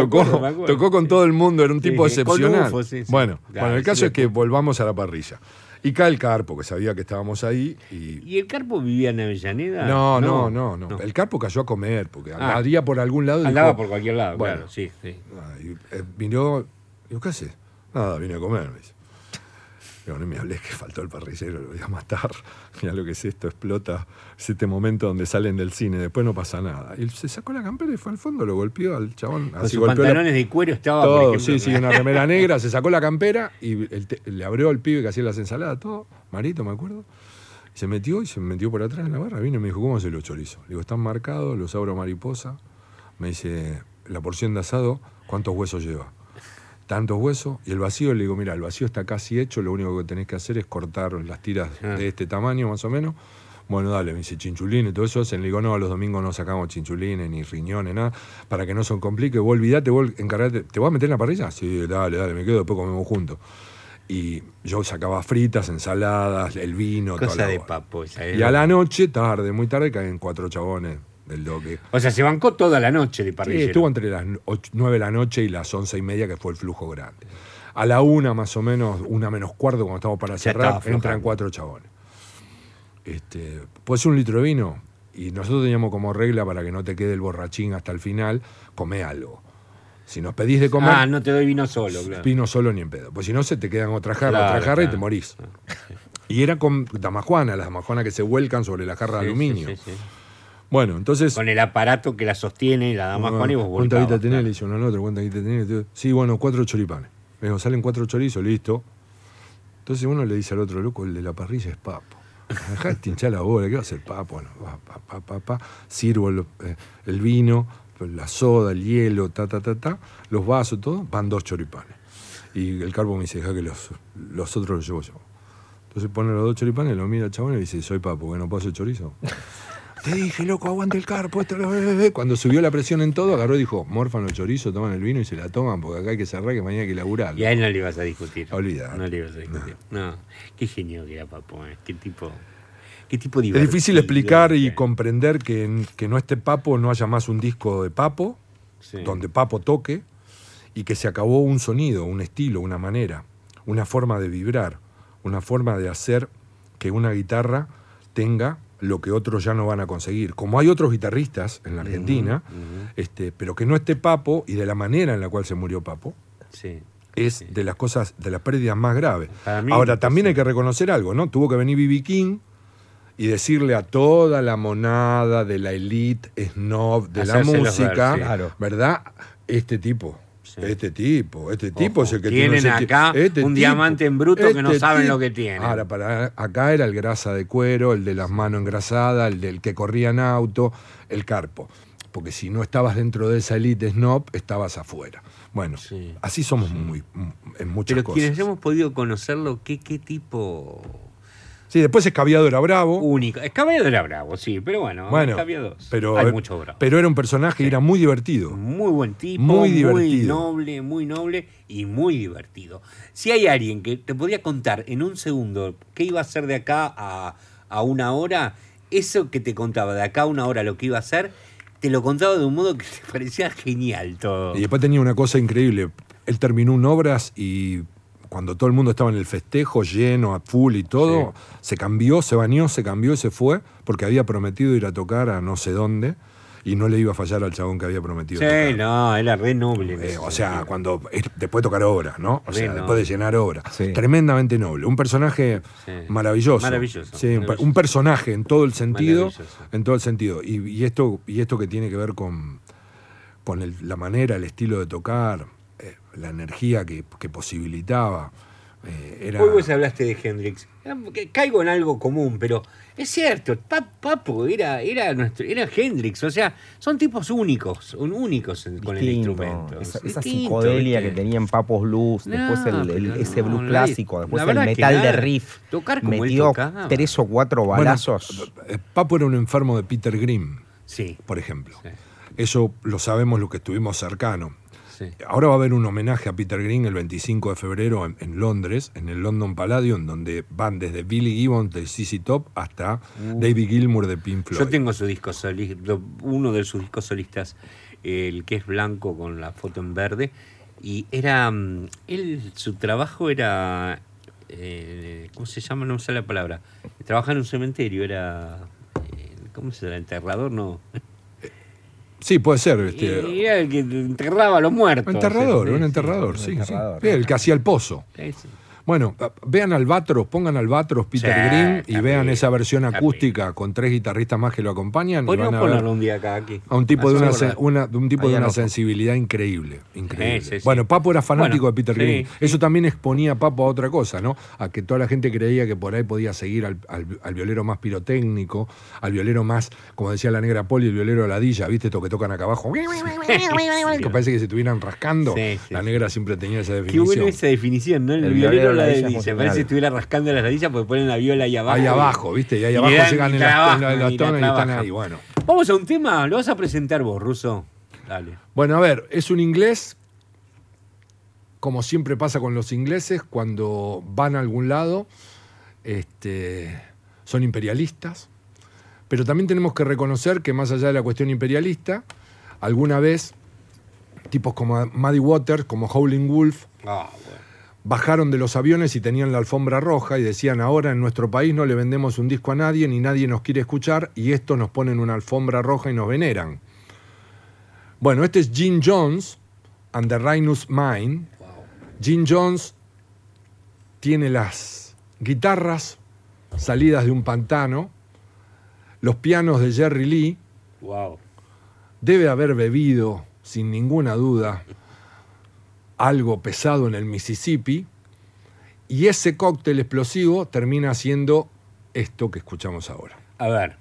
S6: tocó, con todo el mundo, era un tipo excepcional.
S1: UFO.
S6: Bueno,
S1: Claro,
S6: bueno, el caso es que volvamos a la parrilla. Y cae el carpo, que sabía que estábamos ahí y
S1: ¿Y el Carpo vivía en Avellaneda?
S6: No, no, no, no, El Carpo cayó a comer, porque
S1: Ah.
S6: por algún lado y
S1: Andaba
S6: dijo,
S1: por cualquier lado,
S6: Bueno.
S1: claro, sí, sí.
S6: ah, y, eh, vino, digo, ¿qué haces? Nada, vine a comer, me dice. Digo, no me hables que faltó el parrillero, lo voy a matar. Mira lo que es esto, explota. Es este momento donde salen del cine, después no pasa nada. Y se sacó la campera y fue al fondo, lo golpeó al chabón.
S1: Con
S6: así
S1: sus
S6: golpeó la-
S1: pantalones de cuero estaba, por
S6: todo,
S1: ejemplo.
S6: sí, sí, una remera negra, se sacó la campera y el te- le abrió al pibe que hacía las ensaladas, todo, Marito, me acuerdo. Y se metió y se metió por atrás en la barra. Vino y me dijo, ¿cómo se los chorizo? Le digo, están marcados, los abro mariposa. Me dice, la porción de asado, ¿cuántos huesos lleva? Tantos huesos. Y el vacío, le digo, mira, el vacío está casi hecho, lo único que tenés que hacer es cortar las tiras
S1: Ah.
S6: de este tamaño, más o menos. Bueno, dale, me dice chinchulines todo eso. Le digo, no, los domingos no sacamos chinchulines, ni riñones, nada, para que no se complique. Vos olvidate, vos encargate. ¿Te vas a meter en la parrilla? Sí, dale, dale, me quedo, después comemos juntos. Y yo sacaba fritas, ensaladas, el vino, toda
S1: Cosa
S6: la
S1: de papo. ¿eh?
S6: Y a la noche, tarde, muy tarde, caen cuatro chabones doque.
S1: O sea, se bancó toda la noche de
S6: Sí,
S1: parrillero.
S6: estuvo entre las ocho- nueve de la noche y las once y media, que fue el flujo grande. A la una, más o menos, una menos cuarto, cuando estamos para
S1: Ya
S6: cerrar, entran cuatro chabones. Este, ¿Puede ser un litro de vino? Y nosotros teníamos como regla para que no te quede el borrachín hasta el final, come algo. Si nos pedís de comer,
S1: Ah, no te doy vino solo, claro.
S6: vino solo ni en pedo. Pues si no, se te quedan otra jarra,
S1: Claro,
S6: otra jarra y te morís. Y era con damajuana, las damajuanas que se vuelcan sobre la jarra de aluminio.
S1: sí, sí.
S6: Bueno, entonces.
S1: Con el aparato que la sostiene, la dama
S6: Ah,
S1: Juan y vos
S6: ¿Cuánta guita tenés?
S1: claro.
S6: Le dice uno al otro, ¿cuánta guita tenés? Sí, bueno, cuatro choripanes. Me dijo, salen cuatro chorizos, listo. Entonces uno le dice al otro, loco, el de la parrilla es papo. Dejá de hinchar la bola, ¿qué va a hacer papo? Bueno, va, pa, pa, pa, pa. Sirvo el, eh, el vino, la soda, el hielo, ta, ta, ta, ta, los vasos, todo, van dos choripanes. Y el carpo me dice, deja que los, los otros los llevo yo. Entonces pone los dos choripanes, lo mira el chabón y le dice, soy papo, que no puedo hacer chorizo. Te dije, loco, aguante el carpo. Esto, lo- Cuando subió la presión en todo, agarró y dijo, morfan los chorizos, toman el vino y se la toman porque acá hay que cerrar, que mañana hay que laburar.
S1: Y a él no le ibas a discutir.
S6: Olvidate.
S1: No le ibas a discutir. No. Qué genio que era Papo, ¿eh? Qué tipo. Qué tipo
S6: Es difícil explicar y
S1: ¿eh?
S6: comprender que, en- que no esté Papo, no haya más un disco de Papo,
S1: Sí.
S6: donde Papo toque, y que se acabó un sonido, un estilo, una manera, una forma de vibrar, una forma de hacer que una guitarra tenga lo que otros ya no van a conseguir. Como hay otros guitarristas en la Argentina, este, pero que no esté Papo y de la manera en la cual se murió Papo,
S1: Sí.
S6: es de las cosas, de las pérdidas más graves.
S1: Mí,
S6: Ahora, también
S1: sí.
S6: hay que reconocer algo, ¿no? Tuvo que venir B.B. King y decirle a toda la monada de la elite snob de la música,
S1: ver, sí.
S2: Claro.
S6: ¿verdad? Este tipo.
S1: Sí.
S6: Este tipo, este tipo
S1: Ojo,
S6: es el que
S1: tienen
S6: tiene
S1: acá
S6: este
S1: un
S6: tipo,
S1: diamante en bruto que no
S6: este
S1: saben lo que tienen.
S6: Ahora, para acá era el grasa de cuero, el de las manos engrasadas, el del que corría en auto, el carpo. Porque si no estabas dentro de esa elite snob, estabas afuera. Bueno,
S1: Sí.
S6: así somos muy, en muchas
S1: Pero
S6: cosas.
S1: quienes hemos podido conocerlo, ¿qué, qué tipo
S6: Sí, después Escabiado era bravo.
S1: único? Escabedo era bravo, sí, pero bueno,
S6: bueno,
S1: Escabeados.
S6: pero,
S1: Hay mucho bravo.
S6: pero era un personaje y era muy divertido.
S1: Muy buen tipo,
S6: Muy
S1: muy,
S6: divertido.
S1: noble, muy noble y muy divertido. Si hay alguien que te podría contar en un segundo qué iba a hacer de acá a, a una hora, eso que te contaba de acá a una hora lo que iba a hacer, te lo contaba de un modo que te parecía genial todo.
S6: Y después tenía una cosa increíble. Él terminó en obras y cuando todo el mundo estaba en el festejo, lleno, a full y todo, se cambió, se bañó, se cambió y se fue porque había prometido ir a tocar a no sé dónde y no le iba a fallar al chabón que había prometido
S1: Sí,
S6: tocar.
S1: no, era re noble.
S6: Eh, o sea,
S1: sentido.
S6: cuando es- después de tocar obras, ¿no? O sea, después de llenar obras.
S2: Sí.
S6: Tremendamente noble. Un personaje
S1: Sí.
S6: maravilloso.
S1: Maravilloso,
S6: Sí, un,
S1: maravilloso.
S6: un personaje en todo el sentido. En todo el sentido. Y, y esto, y esto que tiene que ver con, con el- la manera, el estilo de tocar, la energía que, que posibilitaba. eh, era,
S1: Hoy vos hablaste de Hendrix. Caigo en algo común, pero es cierto, Pa- Papo era, era, nuestro, era Hendrix. O sea, son tipos únicos, un- únicos con el instrumento.
S2: Esa, esa
S1: Distinto,
S2: psicodelia
S1: ¿viste?
S2: que tenían Papos Blues,
S1: No,
S2: después el, ese blues clásico, después el metal de riff.
S1: Tocar como él
S2: metió
S1: tocaba.
S2: tres o cuatro balazos.
S6: eh, Papo era un enfermo de Peter Grimm,
S1: Sí,
S6: por ejemplo.
S1: Sí.
S6: Eso lo sabemos los que estuvimos cercanos.
S1: Sí.
S6: Ahora va a haber un homenaje a Peter Green el 25 de febrero en, en Londres, en el London Palladium, donde van desde Billy Gibbons de CC Top hasta David Gilmour de Pink Floyd.
S1: Uh. Yo tengo su disco solista, uno de sus discos solistas, el que es blanco con la foto en verde. Y era. mm, Él, su trabajo era. eh, ¿Cómo se llama? No me sale la palabra. Trabaja en un cementerio, era. eh, ¿Cómo se llama? Enterrador, no.
S6: Sí, puede ser. Este,
S1: Era el que enterraba a los muertos.
S6: enterrador,
S1: Sí,
S6: un
S1: sí.
S6: enterrador, sí. sí.
S2: enterrador.
S6: Sí, El que hacía el pozo.
S1: Sí.
S6: Bueno, vean Albatros, pongan Albatros Peter
S1: Sí,
S6: Green y vean
S1: bien,
S6: esa versión acústica con tres guitarristas más que lo acompañan. y van a ver
S1: ponerlo un día acá, aquí.
S6: a un tipo de una,
S1: se
S6: sen-
S1: acuerda.
S6: una- de un tipo de una sensibilidad increíble, increíble.
S1: Sí, sí, sí.
S6: Bueno, Papo era fanático
S1: Bueno,
S6: de Peter
S1: sí,
S6: Green.
S1: sí.
S6: Eso también exponía a Papo a otra cosa, ¿no? A que toda la gente creía que por ahí podía seguir al, al- al violero más pirotécnico, al violero más, como decía la negra Poli, el violero ladilla, ¿viste? Esto que tocan acá abajo. que parece que se estuvieran rascando.
S1: Sí, sí,
S6: la
S1: sí.
S6: negra siempre tenía esa
S1: Qué
S6: definición.
S1: buena esa definición, ¿no? El,
S2: El
S1: violero
S2: violero
S1: la
S2: ladilla.
S1: Parece que estuviera rascando las ladillas porque ponen la viola ahí abajo.
S6: Ahí abajo, ¿viste? Y ahí
S1: y
S6: abajo
S1: dan
S6: llegan
S1: y
S6: en la-
S1: trabajan,
S6: en los
S1: y la
S6: tonos y están ahí, bueno.
S1: Vamos a un tema, lo vas a presentar vos, Ruso. Dale.
S6: Bueno, a ver, es un inglés, como siempre pasa con los ingleses, cuando van a algún lado, este, son imperialistas, pero también tenemos que reconocer que más allá de la cuestión imperialista, alguna vez tipos como Muddy Waters, como Howling Wolf,
S1: Ah, bueno.
S6: Bajaron de los aviones y tenían la alfombra roja y decían, ahora en nuestro país no le vendemos un disco a nadie, ni nadie nos quiere escuchar, y esto nos ponen una alfombra roja y nos veneran. Bueno, este es Gene Jones and the Rhinus Mine. Gene Jones tiene las guitarras salidas de un pantano, los pianos de Jerry Lee,
S7: Wow.
S6: debe haber bebido, sin ninguna duda, algo pesado en el Mississippi, y ese cóctel explosivo termina siendo esto que escuchamos ahora.
S7: A ver.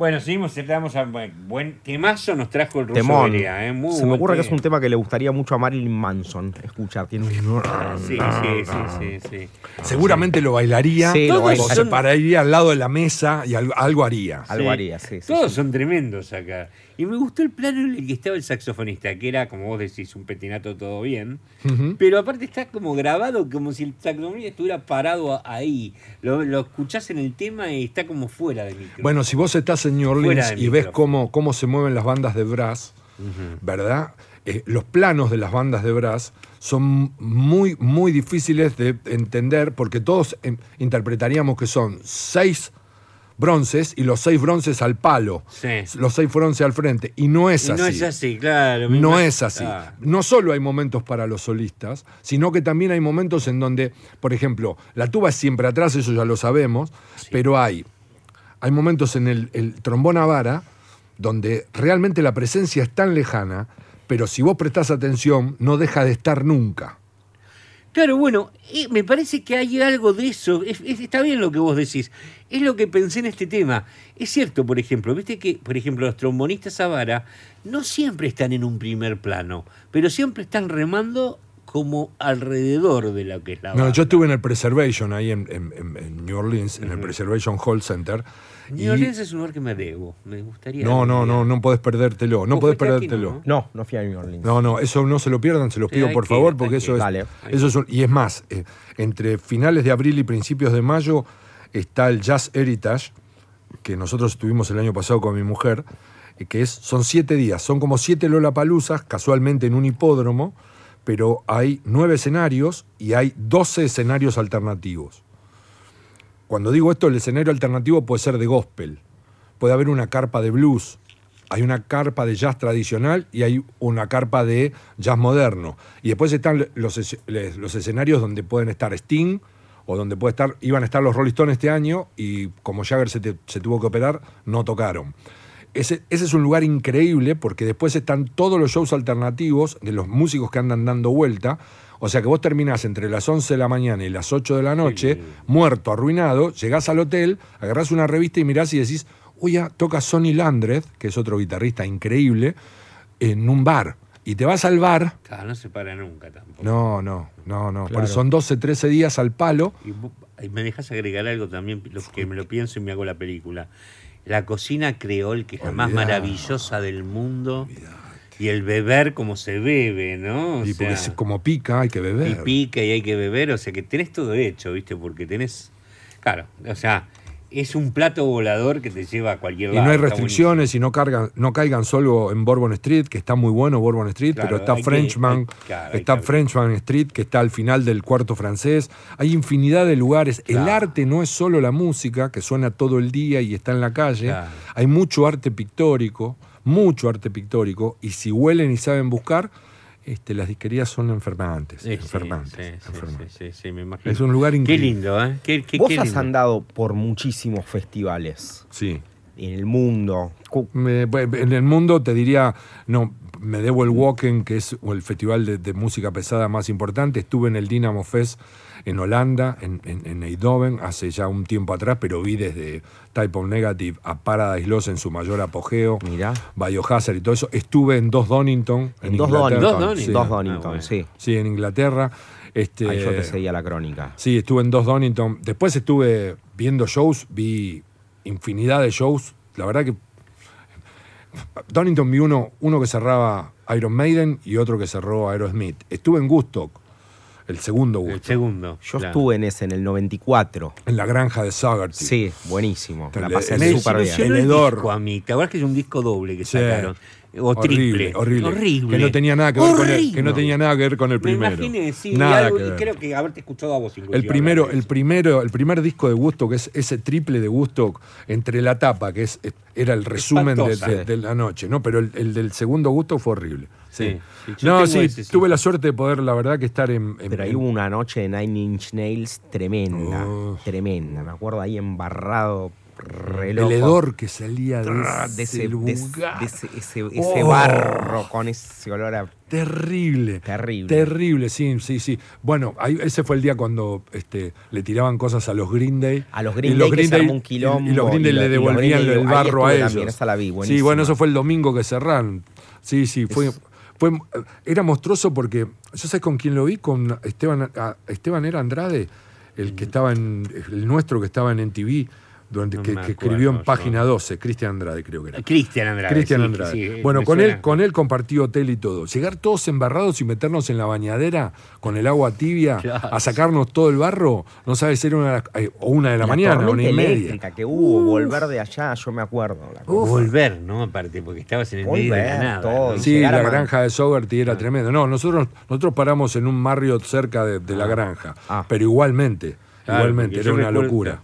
S7: Bueno, seguimos, entramos a buen, temazo nos trajo el ruso
S2: Temón.
S7: ¿eh? Muy
S2: Se me ocurre que es un tema que le gustaría mucho a Marilyn Manson escuchar. Tiene un...
S7: Sí, sí, sí, sí, sí.
S6: Seguramente lo bailaría,
S2: Sí, lo bailaría.
S7: son-
S6: pararía al lado de la mesa y algo, algo haría.
S2: Algo haría, sí. sí,
S7: Todos
S2: sí.
S7: son tremendos acá. Y me gustó el plano en el que estaba el saxofonista, que era, como vos decís, un petinato todo bien. Pero aparte está como grabado, como si el saxofonista estuviera parado ahí. Lo, lo escuchás en el tema y está como fuera del micro.
S6: Bueno, si vos estás en New Orleans y ves
S7: micrófono.
S6: cómo, cómo se mueven las bandas de brass, ¿verdad? Eh, los planos de las bandas de brass son muy, muy difíciles de entender porque todos interpretaríamos que son seis bronces y los seis bronces al palo,
S7: Sí.
S6: los seis bronces al frente, y no es
S7: Y
S6: así.
S7: no es así, claro.
S6: No es así.
S7: Ah,
S6: No solo hay momentos para los solistas, sino que también hay momentos en donde, por ejemplo, la tuba es siempre atrás, eso ya lo sabemos, pero hay, hay momentos en el, el trombón a vara donde realmente la presencia es tan lejana, pero si vos prestás atención, no deja de estar nunca.
S1: Claro, bueno, me parece que hay algo de eso. Es- es- está bien lo que vos decís. Es lo que pensé en este tema. Es cierto, por ejemplo, viste que, por ejemplo, los trombonistas a vara no siempre están en un primer plano, pero siempre están remando como alrededor de lo que es la
S6: No,
S1: banda.
S6: yo estuve en el Preservation, ahí en, en- en- en New Orleans, en el Preservation Hall Center. Y-
S1: New Orleans es un lugar que me debo. Me gustaría.
S6: No, no, no, no podés perdértelo. No
S1: ¿Vos
S6: podés
S1: aquí,
S6: perdértelo.
S1: no?
S2: No, no fui a New Orleans.
S6: No, no, eso no se lo pierdan, se los pido por
S1: que
S6: favor, porque eso es.
S2: Dale.
S6: Eso es un- y es más, eh, entre finales de abril y principios de mayo está el Jazz Heritage, que nosotros estuvimos el año pasado con mi mujer, eh, que es, son siete días, son como siete Lollapaloozas, casualmente en un hipódromo, pero hay nueve escenarios y hay doce escenarios alternativos. Cuando digo esto, el escenario alternativo puede ser de gospel, puede haber una carpa de blues, hay una carpa de jazz tradicional y hay una carpa de jazz moderno. Y después están los, escenarios donde pueden estar Sting o donde puede estar, iban a estar los Rolling Stones este año y como Jagger se tuvo que operar, no tocaron. Ese, ese es un lugar increíble porque después están todos los shows alternativos de los músicos que andan dando vuelta. O sea que vos terminás entre las 11 de la mañana y las 8 de la noche, muerto, arruinado, llegás al hotel, agarrás una revista y mirás y decís, uy, ya toca Sonny Landreth, que es otro guitarrista increíble, en un bar. Y te vas al bar.
S1: Claro, no se para nunca tampoco.
S6: No, no, no, no.
S2: Claro.
S6: Porque son 12, 13 días al palo.
S1: Y vos- y me dejas agregar algo también, lo que me lo pienso y me hago la película. La cocina creol, que es la más maravillosa del mundo. Y el beber como se bebe, ¿no? O
S6: y porque
S1: sea,
S6: como pica, hay que
S1: y
S6: beber.
S1: pica y hay que beber, o sea que tenés todo hecho, ¿viste? Porque tenés. Claro, o sea, es un plato volador que te lleva a cualquier
S6: Y
S1: lado.
S6: no hay restricciones y no cargan, no caigan solo en Bourbon Street, que está muy bueno Bourbon Street,
S1: Claro,
S6: pero está
S1: que-
S6: Frenchman,
S1: hay- claro, hay
S6: está Frenchman Street, que está al final del cuarto francés. Hay infinidad de lugares. El arte no es solo la música, que suena todo el día y está en la calle. Hay mucho arte pictórico, mucho arte pictórico, y si huelen y saben buscar, este, las disquerías son enfermantes.
S1: Sí,
S6: enfermantes,
S1: sí, sí,
S6: enfermantes.
S1: sí, sí, sí, me imagino.
S6: Es un lugar
S1: Qué
S6: increíble.
S1: lindo, ¿eh? Qué, qué-
S2: Vos
S1: qué
S2: has
S1: lindo.
S2: andado por muchísimos festivales
S6: Sí.
S2: en el mundo.
S6: Me- en el mundo te diría, no, me debo el Woken, que es el festival de, de música pesada más importante. Estuve en el Dynamo Fest en Holanda, en, en, en Eindhoven, hace ya un tiempo atrás, pero vi desde Type of Negative a Paradise Lost en su mayor apogeo,
S2: Mirá.
S6: Biohazard y todo eso. Estuve en Dos Donington.
S2: En dos
S6: Inglaterra.
S2: Donington.
S1: Dos Donington.
S6: Sí,
S2: Dos
S1: Ah,
S2: Donington,
S1: bueno.
S2: sí.
S6: sí, en Inglaterra. Este,
S2: Ahí yo te seguía la crónica.
S6: Sí, estuve en dos Donington. Después estuve viendo shows, vi infinidad de shows. La verdad que Donington vi uno, uno que cerraba Iron Maiden y otro que cerró Aerosmith. Estuve en Woodstock, el segundo
S1: El
S6: Woodstock,
S1: segundo.
S2: Yo
S1: claro.
S2: estuve en ese, en el 94.
S6: en la granja de Sagerty.
S2: Sí, buenísimo. La
S6: Le-
S2: pasé súper bien.
S1: desilusionó
S6: El
S1: el
S6: hedor.
S1: disco a mí. ¿Te acuerdas que es un disco doble que
S6: Sí.
S1: sacaron? O
S6: Horrible,
S1: triple.
S6: horrible.
S1: Horrible.
S6: Que no tenía nada que ver con el, que no tenía nada que ver con el
S1: Me
S6: primero.
S1: imaginé, sí.
S6: Nada
S1: algo-
S6: que ver.
S1: creo que haberte escuchado a vos inclusive
S6: El primero, el primero, el primer disco de Woodstock es ese triple de Woodstock entre la tapa, que es, era el resumen de,
S1: Espantosa.
S6: de- de la noche, ¿no? Pero el, el del segundo Woodstock fue horrible.
S1: Sí, sí,
S6: no, sí,
S1: ese, sí.
S6: tuve la suerte de poder, la verdad, que estar en. en-
S2: Pero ahí
S6: en-
S2: hubo una noche de Nine Inch Nails tremenda.
S6: Oh.
S2: Tremenda. Me acuerdo ahí embarrado,
S6: el hedor que salía de, ese
S2: de
S6: lugar.
S2: de ese-
S6: Oh.
S2: barro con ese olor a.
S6: Terrible.
S2: Terrible.
S6: Terrible, sí, sí, sí. Bueno, ahí, ese fue el día cuando este, le tiraban cosas a los Green Day.
S2: A los
S6: Y
S2: Green Day que se armó un quilombo,
S6: Y, los Green Day
S2: y lo-
S6: le
S2: y
S6: devolvían
S2: Day-
S6: el barro a ellos.
S2: también, esa la vi,
S6: sí, bueno, eso fue el domingo que cerraron. Sí, sí, fue,
S2: Es-
S6: fue era monstruoso porque, ¿yo sabes con quién lo vi? Con Esteban, Esteban era Andrade, el que estaba en, el nuestro que estaba en NTV, durante,
S1: No
S6: que, escribió en página 12, Cristian Andrade creo que era.
S1: Cristian Andrade.
S6: Cristian
S1: sí,
S6: Andrade.
S1: sí,
S6: bueno, con
S1: suena.
S6: él, con él compartí hotel y todo. Llegar todos embarrados y meternos en la bañadera con el agua tibia
S1: Claro.
S6: a sacarnos todo el barro, no sabes ser una, eh, o una de la, mañana, una y media.
S2: que hubo, volver de allá, yo me acuerdo. la.
S1: Volver, ¿no? Aparte, porque estabas en el medio de la
S2: Volver,
S1: nada.
S2: todo.
S1: ¿no?
S6: Sí, la
S2: Man-
S6: granja de Sogerty era tremendo. No, nosotros, nosotros paramos en un Marriott cerca de, de la granja,
S2: Ah.
S6: pero igualmente, igualmente, era una locura.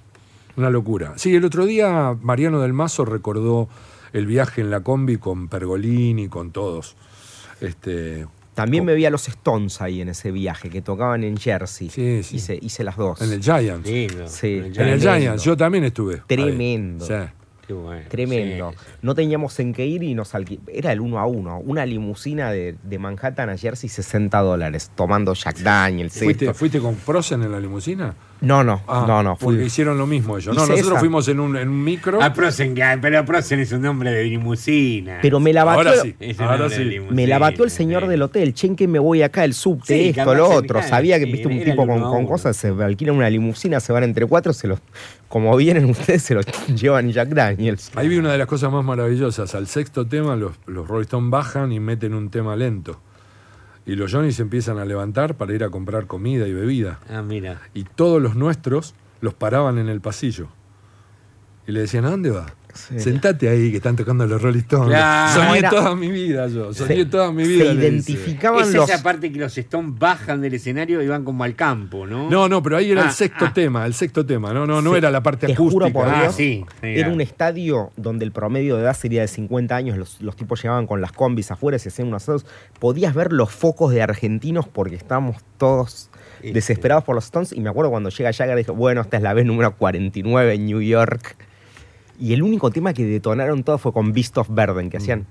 S6: Una locura. Sí, el otro día Mariano del Mazo recordó el viaje en la combi con Pergolini, con todos. Este,
S2: También me vi a los Stones ahí en ese viaje, que tocaban en Jersey.
S6: Sí, sí.
S2: Hice, hice las dos.
S6: en el Giants.
S1: Lindo.
S2: Sí.
S6: En el
S2: Tremendo.
S6: Giants, yo también estuve. ahí.
S2: Tremendo.
S6: Sí.
S1: Qué bueno.
S2: Tremendo.
S1: Sí, sí.
S2: No teníamos en qué ir y nos alquilamos. Era el uno a uno. Una limusina de, de Manhattan a Jersey, 60 dólares. Tomando Jack Daniels.
S6: ¿Fuiste. ¿Fuiste con Prosen en la limusina?
S2: No, no,
S6: Ah,
S2: no, no.
S6: Porque hicieron lo mismo ellos. No,
S2: Hice
S6: nosotros
S2: esa.
S6: fuimos en un, en un micro.
S1: Ah, Prosen, que- pero Prosen es un nombre de limusina.
S2: pero me la batió.
S6: Ahora sí. Ahora sí.
S1: limusina,
S2: Me la batió el señor
S1: sí.
S2: del hotel. Che, ¿en qué me voy acá? El subte,
S1: Sí,
S2: esto, lo otro.
S1: claro,
S2: Sabía que
S1: sí,
S2: viste un tipo con, con cosas, se alquila una limusina, se van entre cuatro, se los, como vienen ustedes, se los llevan Jack Daniels.
S6: Ahí vi una de las cosas más maravillosas. Al sexto tema, los, los Rolling Stones bajan y meten un tema lento. Y los Johnny se empiezan a levantar para ir a comprar comida y bebida.
S1: Ah, mira.
S6: Y todos los nuestros los paraban en el pasillo. Y le decían, ¿a dónde va?
S2: Sí.
S6: Sentate ahí que están tocando los Rolling Stones.
S1: Claro.
S6: Soñé
S2: era-
S6: toda mi vida yo. Soñé
S2: Se-
S6: toda mi
S2: se
S6: vida. dice.
S2: identificaban
S1: Es
S2: los.
S1: esa parte que los Stones bajan del escenario y van como al campo, ¿no?
S6: No, no, pero ahí era
S1: Ah,
S6: el sexto
S1: ah.
S6: tema, el sexto tema. No, no, no
S2: Sí,
S6: era la parte
S2: te
S6: acústica.
S2: juro por
S1: Ah,
S2: Dios,
S1: sí,
S2: Era
S1: ah.
S2: un estadio donde el promedio de edad sería de 50 años, los, los tipos llegaban con las combis afuera, se hacían unos asados. Podías ver los focos de argentinos porque estábamos todos
S1: Este.
S2: desesperados por los Stones. Y me acuerdo cuando llega Jagger, dijo, bueno, esta es la vez número 49 en New York. Y el único tema que detonaron todos fue con Beast of Burden, que hacían...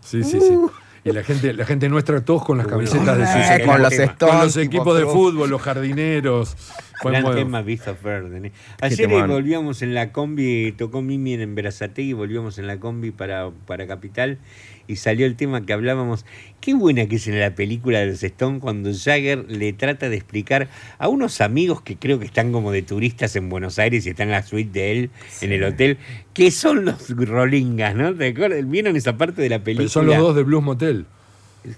S6: Sí, sí, sí. Y la gente, la gente nuestra, todos con las camisetas de sus
S2: Eh,
S6: equipos.
S2: con los. Stones.
S6: Con los equipos de
S2: todo.
S6: fútbol, los jardineros. Fue
S1: Gran
S6: muy-
S1: tema Beast of Burden. ¿eh? Ayer volvíamos en la combi, tocó Mimi en Berazategui, volvíamos en la combi para, para Capital y salió el tema que hablábamos. Qué buena que es en la película de los Stone cuando Jagger le trata de explicar a unos amigos que creo que están como de turistas en Buenos Aires y están en la suite de él, en el hotel, que son los Rolingas, ¿no? ¿Te acuerdas? ¿Vieron esa parte de la película?
S6: Pero son los dos de Blues Motel.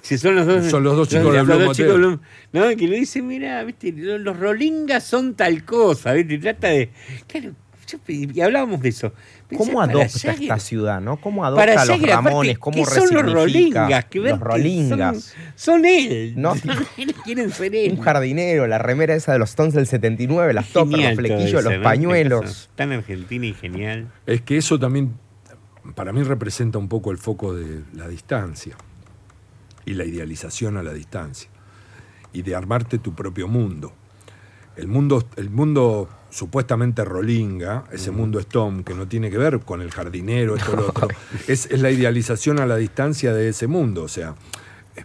S1: Si son los dos.
S6: Son los dos chicos de
S1: los
S6: Blue
S1: dos
S6: Motel.
S1: chicos de Blue- No, que le dice, mira, viste, los los rolingas son tal cosa, viste, trata de. Claro, yo- y hablábamos de eso. Pensé,
S2: ¿Cómo adopta
S1: Jagger-
S2: esta ciudad, no? ¿Cómo
S1: Para
S2: adopta a los
S1: Jagger, aparte,
S2: Ramones? ¿Cómo
S1: ¿qué son los rolingas? Que ver
S2: los
S1: que
S2: rolingas?
S1: Son, son él.
S2: No,
S1: quieren ser él.
S2: Un jardinero, la remera esa de los Stones del 79, las topas, los flequillos,
S1: eso,
S2: los pañuelos.
S1: Tan argentina y genial.
S6: Es que eso también, para mí, representa un poco el foco de la distancia y la idealización a la distancia y de armarte tu propio mundo. El mundo, el mundo supuestamente rolinga, ese mundo Stone, que no tiene que ver con el jardinero, esto, lo otro, es, es la idealización a la distancia de ese mundo. O sea, eh,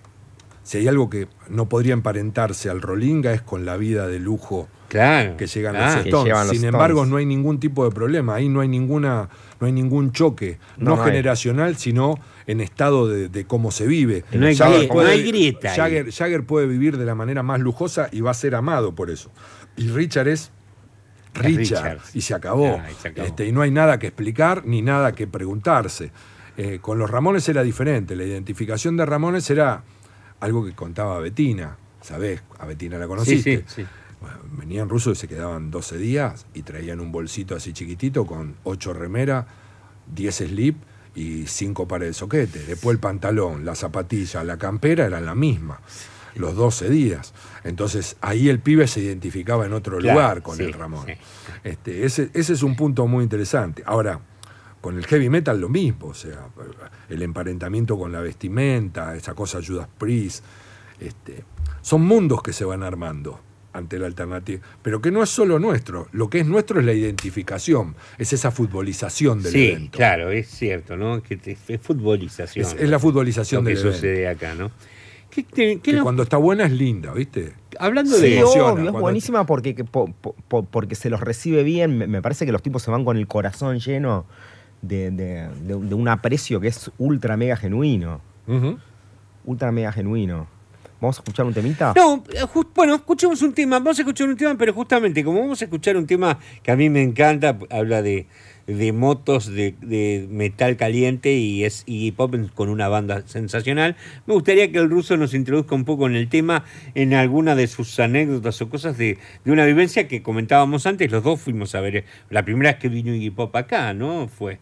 S6: si hay algo que no podría emparentarse al rolinga es con la vida de lujo
S1: Claro.
S6: que llegan
S1: Ah,
S6: los Stones.
S2: los
S6: Sin embargo, no hay ningún tipo de problema. Ahí no hay ninguna, no hay ningún choque,
S2: No,
S6: no,
S2: no hay.
S6: generacional, sino en estado de, de cómo se vive.
S1: No hay
S6: Jagger
S1: grieta, no hay grieta ahí.
S6: Jagger, Jagger puede vivir de la manera más lujosa y va a ser amado por eso. Y Richard es Richard, y se acabó.
S1: Ah, y se acabó.
S6: Este, y no hay nada que explicar ni nada que preguntarse. Eh, con los Ramones era diferente. La identificación de Ramones era algo que contaba Betina. ¿Sabés? A Betina la
S1: Sí,
S6: conociste.
S1: sí, sí.
S6: Bueno, venían rusos y se quedaban 12 días y traían un bolsito así chiquitito con 8 remeras, 10 slip y 5 pares de soquete. Después el pantalón, la zapatilla, la campera eran la misma, los 12 días. Entonces ahí el pibe se identificaba en otro
S1: Claro,
S6: lugar con
S1: sí,
S6: el Ramón.
S1: sí.
S6: Este, ese, ese es un punto muy interesante. Ahora, con el heavy metal lo mismo, o sea, el emparentamiento con la vestimenta, esa cosa Judas Priest, este, son mundos que se van armando ante la alternativa, pero que no es solo nuestro, lo que es nuestro es la identificación, es esa futbolización del
S1: Sí,
S6: evento.
S1: claro, es cierto, ¿no? Que es futbolización.
S6: Es, es la futbolización
S1: lo que
S6: del evento.
S1: sucede acá, ¿no? ¿Qué- qué- qué
S6: Que cuando está buena es linda, ¿viste?
S1: Hablando
S2: Sí,
S1: de
S6: emociona
S2: obvio, es buenísima porque, que po- po- po- porque se los recibe bien. Me, me parece que los tipos se van con el corazón lleno de, de- de- de un aprecio que es ultra mega genuino. Ultra mega genuino. ¿Vamos a escuchar un temita?
S1: No, eh, bueno, escuchemos un tema, vamos a escuchar un tema, pero justamente como vamos a escuchar un tema que a mí me encanta, habla de, de motos de, de metal caliente y es Iggy Pop con una banda sensacional, me gustaría que el ruso nos introduzca un poco en el tema, en alguna de sus anécdotas o cosas de, de una vivencia que comentábamos antes, los dos fuimos a ver, eh, la primera vez que vino Iggy Pop acá, ¿no? Fue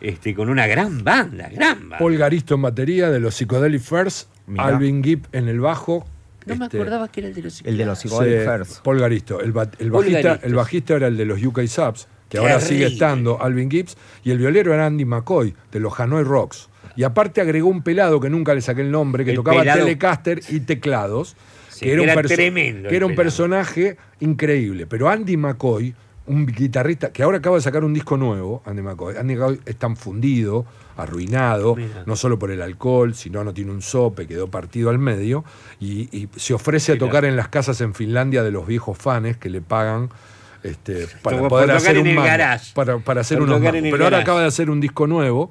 S1: este, con una gran banda, gran banda.
S6: Paul Garisto en batería de los Psychedelic First,
S2: Mirá.
S6: Alvin Gibb en el bajo.
S1: no me
S6: este,
S1: acordaba que era el de los
S2: El de los
S6: Sí,
S2: Psychedelic First.
S6: Paul Garisto. El, ba- el bajista,
S1: Garisto,
S6: el bajista era el de los UK Subs, que ahora sigue estando, Alvin Gibbs, y el violero era Andy McCoy, de los Hanoi Rocks. Y aparte agregó un pelado que nunca le saqué el nombre, que
S1: El
S6: tocaba
S1: pelado-
S6: Telecaster y teclados,
S1: Sí,
S6: que era, un,
S1: tremendo
S6: que era un personaje increíble. Pero Andy McCoy un guitarrista que ahora acaba de sacar un disco nuevo, Andy McCoy. Andy McCoy es tan fundido, arruinado,
S1: Mira.
S6: no solo por el alcohol, sino no tiene un sope, quedó partido al medio, y, y se ofrece a tocar en las casas en Finlandia de los viejos fans que le pagan. Este, para poder hacer un
S1: garage.
S6: para, para hacer
S1: Por
S6: unos mangos. Pero ahora
S1: garage.
S6: acaba de hacer un disco nuevo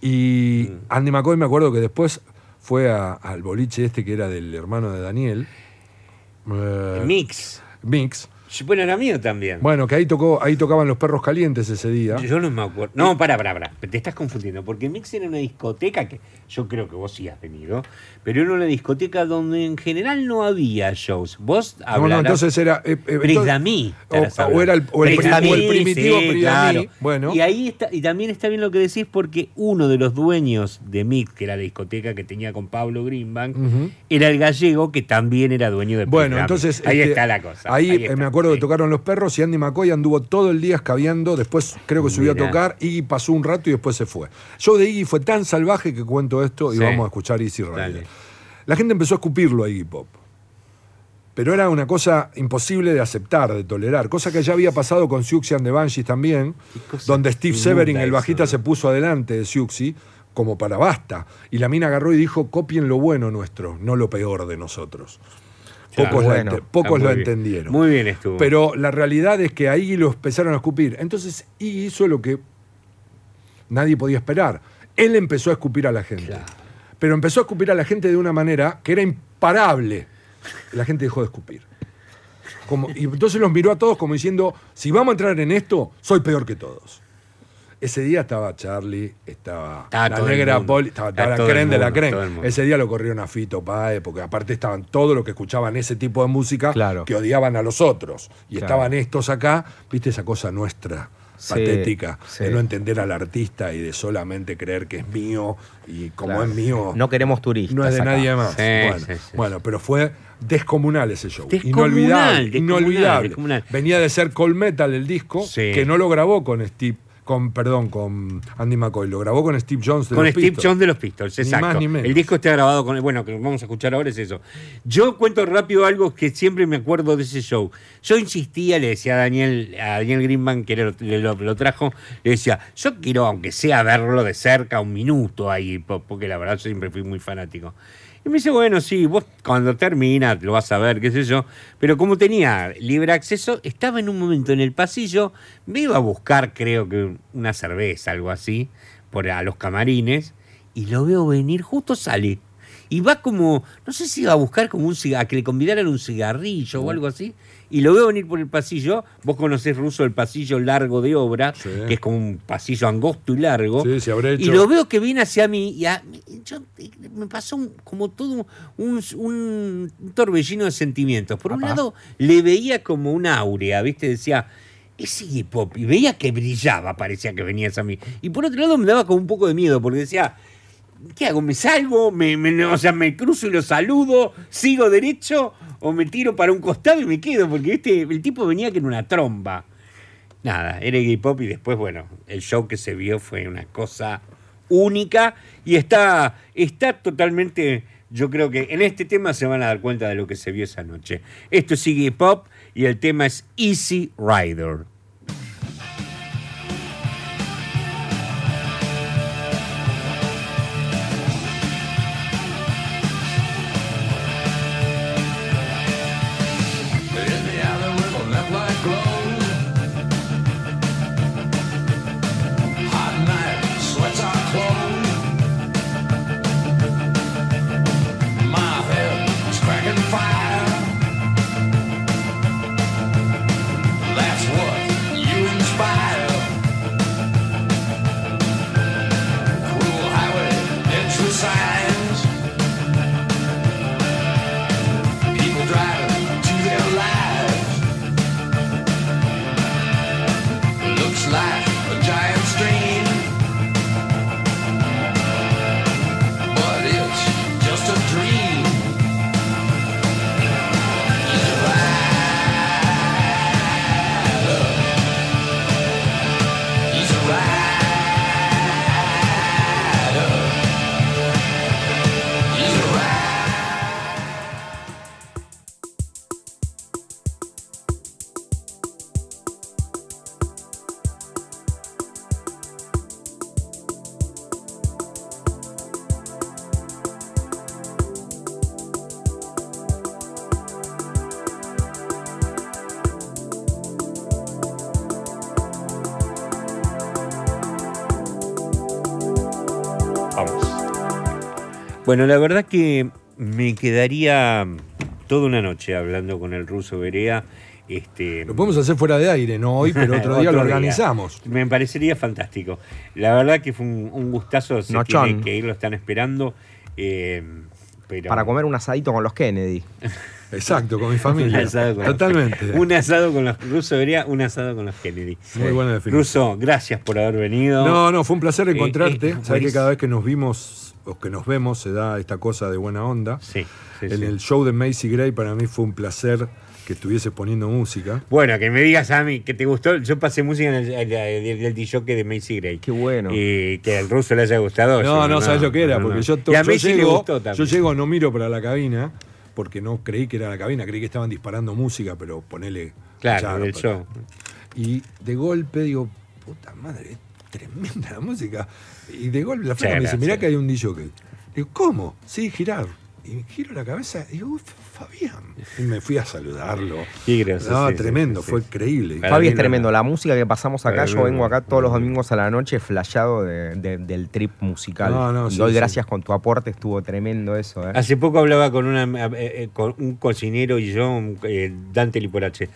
S6: y
S1: Mm.
S6: Andy McCoy me acuerdo que después fue a- al boliche este que era del hermano de Daniel. eh,
S1: Mix.
S6: Mix.
S1: Bueno, era mío también.
S6: Bueno, que ahí tocó, ahí tocaban los perros calientes ese día.
S1: Yo no me acuerdo. No, para, para, para. Te estás confundiendo. Porque Mix era una discoteca que yo creo que vos sí has venido. Pero era una discoteca donde en general no había shows. Vos
S6: No,
S1: hablarás.
S6: no, entonces era. eh, eh,
S1: Prisdamí.
S6: o, o era el, o el
S1: Prisdamí,
S6: o el primitivo
S1: sí, claro.
S6: Bueno,
S1: Y ahí está, y también está bien lo que decís porque uno de los dueños de Mix, que era la discoteca que tenía con Pablo Greenbank, era el gallego que también era dueño de
S6: Bueno, entonces.
S1: Ahí
S6: este,
S1: está la cosa.
S6: Ahí, eh, me acuerdo
S1: sí.
S6: que tocaron los perros y Andy McCoy anduvo todo el día escabeando. Después creo que subió a tocar. Iggy pasó un rato y después se fue. Yo de Iggy fue tan salvaje que cuento esto y
S1: Sí.
S6: vamos a escuchar Easy Rider.
S1: Dale.
S6: La gente empezó a escupirlo a Iggy Pop. Pero era una cosa imposible de aceptar, de tolerar. Cosa que ya había pasado con Siouxsie and the Banshees también,
S1: cosa
S6: donde Steve
S1: inmunda
S6: Severing, el
S1: eso,
S6: bajista,
S1: ¿no?
S6: se puso adelante de Siouxsie como para basta. Y la mina agarró y dijo, copien lo bueno nuestro, no lo peor de nosotros.
S1: Claro.
S6: Pocos,
S2: Bueno.
S6: lo
S1: bien.
S6: entendieron.
S1: Muy bien estuvo.
S6: Pero la realidad es que ahí lo empezaron a escupir. Entonces Iggy hizo lo que nadie podía esperar. Él empezó a escupir a la gente.
S1: Claro.
S6: Pero empezó a escupir a la gente de una manera que era imparable. La gente dejó de escupir. Como- y entonces los miró a todos como diciendo, si vamos a entrar en esto, soy peor que todos. Ese día estaba Charlie, estaba
S1: Estaba
S6: la negra. Poli, estaba,
S1: Estaba
S6: la creen de la
S1: mundo.
S6: Ese día lo corrieron a Fito Páez, porque aparte estaban todos los que escuchaban ese tipo de música
S2: Claro.
S6: que odiaban a los otros. Y
S2: Claro.
S6: estaban estos acá, viste esa cosa nuestra, patética,
S2: sí.
S6: de no entender al artista y de solamente creer que es mío y como
S2: Claro.
S6: es mío.
S2: No queremos turistas.
S6: No es de
S2: acá.
S6: nadie más.
S1: Sí,
S6: bueno, pero fue descomunal ese show.
S1: Descomunal,
S6: inolvidable.
S1: descomunal,
S6: inolvidable.
S1: descomunal.
S6: Venía de ser Cold Metal el disco, que no lo grabó con Steve, con, perdón, con Andy McCoy, lo grabó con Steve Jones de
S1: Con
S6: los
S1: Steve
S6: Pistols.
S1: Jones de los Pistols,
S6: Ni
S1: exacto.
S6: más ni menos.
S1: El disco está grabado con. Bueno, que vamos a escuchar ahora es eso. Yo cuento rápido algo que siempre me acuerdo de ese show. Yo insistía, le decía a Daniel, a Daniel Greenman, que lo, lo- lo trajo, le decía, yo quiero, aunque sea verlo de cerca, un minuto ahí, po- porque la verdad yo siempre fui muy fanático. Y me dice, bueno, sí, vos cuando termina lo vas a ver, qué sé yo. Pero como tenía libre acceso, estaba en un momento en el pasillo, me iba a buscar, creo que una cerveza, algo así, por a los camarines, y lo veo venir, justo sale. Y va como, no sé si iba a buscar como un cigarro, que le convidaran un cigarrillo o algo así. Y lo veo venir por el pasillo. Vos conocés ruso el pasillo largo de obra,
S6: Sí.
S1: que es como un pasillo angosto y largo.
S6: Sí, se habrá
S1: Y
S6: hecho-
S1: lo veo que viene hacia mí y a- yo- me pasó un- como todo un, un- torbellino de sentimientos. Por un lado, le veía como una áurea, ¿viste? Decía, es Iggy Pop. Y veía que brillaba, parecía que venía hacia mí. Y por otro lado, me daba como un poco de miedo, porque decía, ¿qué hago? ¿Me salgo? ¿Me, o sea, me cruzo y lo saludo? ¿Sigo derecho? ¿O me tiro para un costado y me quedo? Porque ¿viste? el tipo venía que en una tromba. Nada, era Iggy Pop y después, bueno, el show que se vio fue una cosa única y está, está totalmente, yo creo que en este tema se van a dar cuenta de lo que se vio esa noche. Esto es Iggy Pop y el tema es Easy Rider. Bueno, la verdad que me quedaría toda una noche hablando con el ruso Berea. Este,
S6: Lo podemos hacer fuera de aire, no hoy, pero otro día lo organizamos.
S1: Me parecería fantástico. La verdad que fue un, un gustazo. Se tiene que ir, lo están esperando. eh, pero
S2: Para comer un asadito con los Kennedy.
S6: Exacto, con mi familia.
S1: Un asado con los-
S6: Totalmente.
S1: Un asado con los ruso Berea, un asado con los Kennedy.
S6: Muy buena definición.
S1: Ruso, gracias por haber venido.
S6: No, no, fue un placer encontrarte.
S1: eh,
S6: Sabes que cada vez que nos vimos o que nos vemos se da esta cosa de buena onda.
S1: Sí, sí,
S6: en
S1: sí.
S6: el show de Macy Gray para mí fue un placer que estuvieses poniendo música.
S1: Bueno, que me digas a mí que te gustó. Yo pasé música en el, el, el- el DJ de Macy Gray.
S2: Qué bueno.
S1: Y que al ruso le haya gustado.
S6: No,
S1: yo
S6: no, sabes lo que era,
S1: no,
S6: porque
S1: no.
S6: yo, to-
S1: Y a
S6: yo
S1: Macy le
S6: llego,
S1: gustó
S6: yo
S1: también.
S6: llego, no miro para la cabina, porque no creí que era la cabina, creí que estaban disparando música, pero ponele.
S1: Claro, del show.
S6: Y de golpe digo, puta madre, es tremenda la música. Y de golpe la flaca
S1: Sí,
S6: me dice,
S1: sí.
S6: mirá que hay un DJ. Digo, ¿cómo? Sí, girar. Y giro la cabeza y digo, "Uf, Fabián. Y me fui a saludarlo.
S1: Qué gracioso,
S6: No,
S1: sí,
S6: tremendo,
S1: sí, sí.
S6: fue increíble.
S1: Para
S2: Fabi es tremendo. La música que pasamos acá, yo vengo acá todos los domingos a la noche flayado de- de- del trip musical.
S6: No, no,
S2: y
S6: sí,
S2: doy
S6: sí.
S2: gracias con tu aporte, estuvo tremendo eso. ¿eh?
S1: Hace poco hablaba con, una, eh, eh, con un cocinero y yo, eh, Dante Liporache.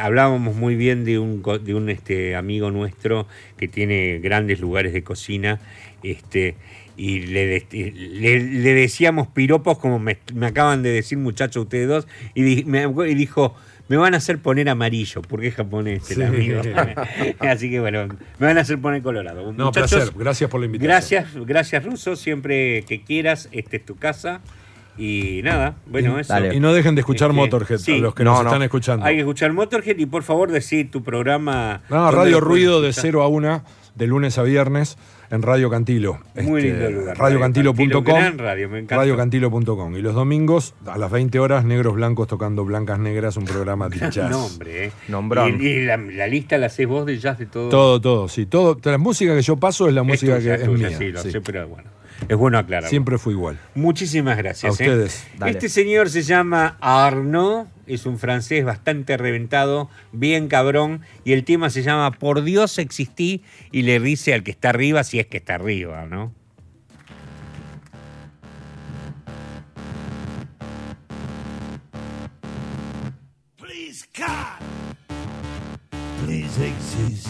S1: Hablábamos muy bien de un, co- de un este, amigo nuestro que tiene grandes lugares de cocina. Este, y le, le, le decíamos piropos como me, me acaban de decir muchachos ustedes dos. Y, di- me- y dijo, me van a hacer poner amarillo, porque es japonés el
S6: Sí.
S1: amigo. Así que bueno, me van a hacer poner colorado.
S6: No,
S1: Muchachos,
S6: placer. Gracias por la invitación.
S1: Gracias, gracias Ruso. Siempre que quieras, esta es tu casa. Y nada, bueno, eso.
S2: dale.
S6: Y no dejen de escuchar
S1: Este,
S6: Motorhead,
S1: sí.
S6: a los que
S2: No,
S6: nos
S2: no.
S6: están escuchando.
S1: Hay que escuchar Motorhead y por favor decir tu programa.
S6: No,
S1: ¿dónde
S6: Radio Ruido de
S1: escuchar?
S6: 0 a 1, de lunes a viernes, en Radio Cantilo.
S1: Muy
S6: Este,
S1: lindo lugar.
S6: Radiocantilo.com.
S1: Gran radio, me encanta.
S6: Radiocantilo.com. Y los domingos, a las 20 horas, Negros Blancos tocando Blancas Negras, un programa de jazz.
S1: nombre, ¿eh?
S2: Nombrón.
S1: Y, y la, la lista la haces vos de jazz de todo.
S6: Todo, todo, sí. Todo, la música que yo paso es la música que es
S1: tuya,
S6: mía.
S1: Sí, lo
S6: sí.
S1: sé, pero bueno. Es bueno aclarar.
S6: Siempre fue igual.
S1: Muchísimas gracias.
S6: A
S1: ¿eh?
S6: ustedes.
S1: Este señor se llama Arnaud, es un francés bastante reventado, bien cabrón, y el tema se llama Por Dios existí y le dice al que está arriba si es que está arriba, ¿no?
S8: Please, God, please exist.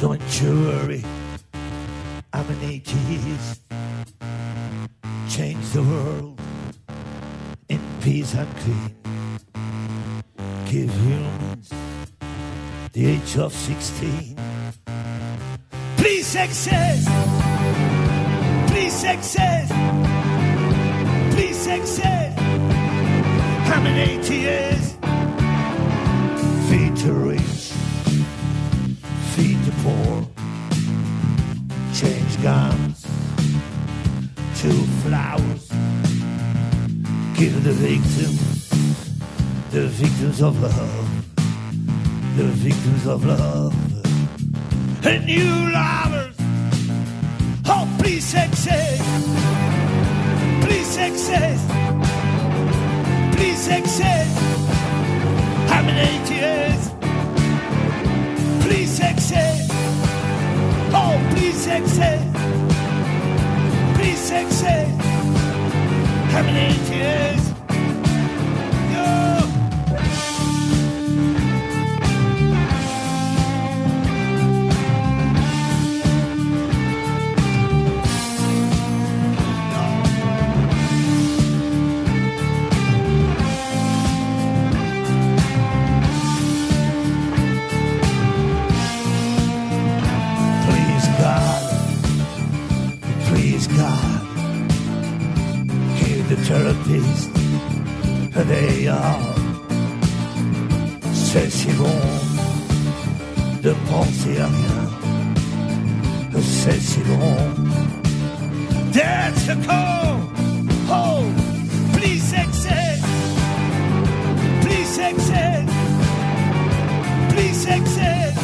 S8: Don't you worry, I'm an atheist. Change the world peace and clean. Give humans the age of 16. Please exist. Please exist. Please exist. I'm an atheist. Feed the rich, feed the poor. Change guns to flowers. Give the victims, the victims of love, the victims of love, and new lovers. Oh, please exist, please exist please exist. I'm an atheist. Please exist. Oh, please exist. Please exist. I'm an the therapist, they are, c'est si bon de penser à rien, c'est si bon d'être con. Oh, please accept, please accept, please accept.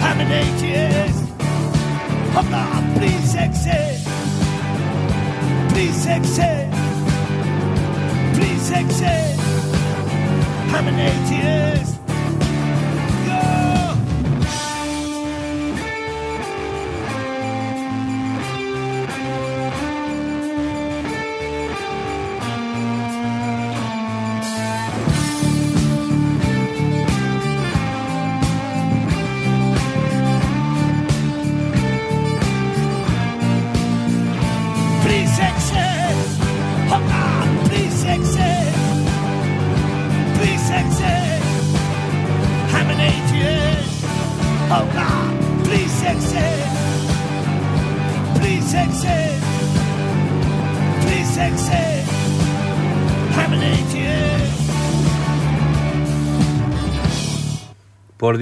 S8: I'm an atheist. Oh please accept. Please exit. Please exit. I'm an
S1: atheist.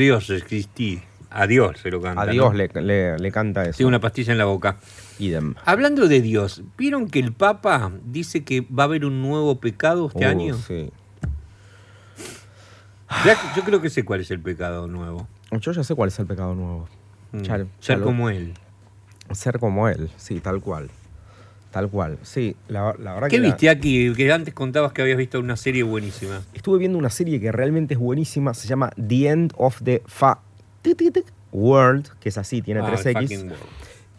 S1: Dios, existí. Adiós se lo canta.
S2: A Dios
S1: ¿no?
S2: le, le- le canta eso.
S1: Tiene una pastilla en la boca.
S2: Idem.
S1: Hablando de Dios, ¿vieron que el Papa dice que va a haber un nuevo pecado este
S2: Uh,
S1: año?
S2: sí.
S1: Ya Yo creo que sé cuál es el pecado nuevo.
S2: Yo ya sé cuál es el pecado nuevo.
S1: Mm, Ser como él.
S2: Ser como él, sí, tal cual. Tal cual. Sí, la, la verdad
S1: ¿Qué
S2: que. la-
S1: viste aquí? Que antes contabas que habías visto una serie buenísima.
S2: Estuve viendo una serie que realmente es buenísima. Se llama The End of the Fa World, que es así, tiene
S1: Ah,
S2: 3X.
S1: fucking world.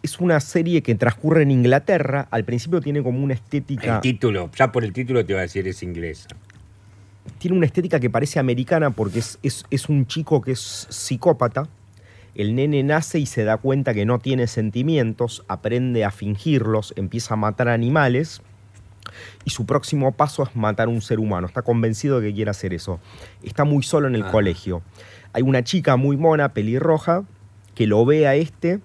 S2: Es una serie que transcurre en Inglaterra. Al principio tiene como una estética.
S1: El título, ya por el título te va a decir es inglesa.
S2: tiene una estética que parece americana porque es, es- es un chico que es psicópata. El nene nace y se da cuenta que no tiene sentimientos, aprende a fingirlos, empieza a matar animales y su próximo paso es matar a un ser humano. Está convencido de que quiere hacer eso. Está muy solo en el
S1: Ajá.
S2: colegio. Hay una chica muy mona, pelirroja, que lo ve a este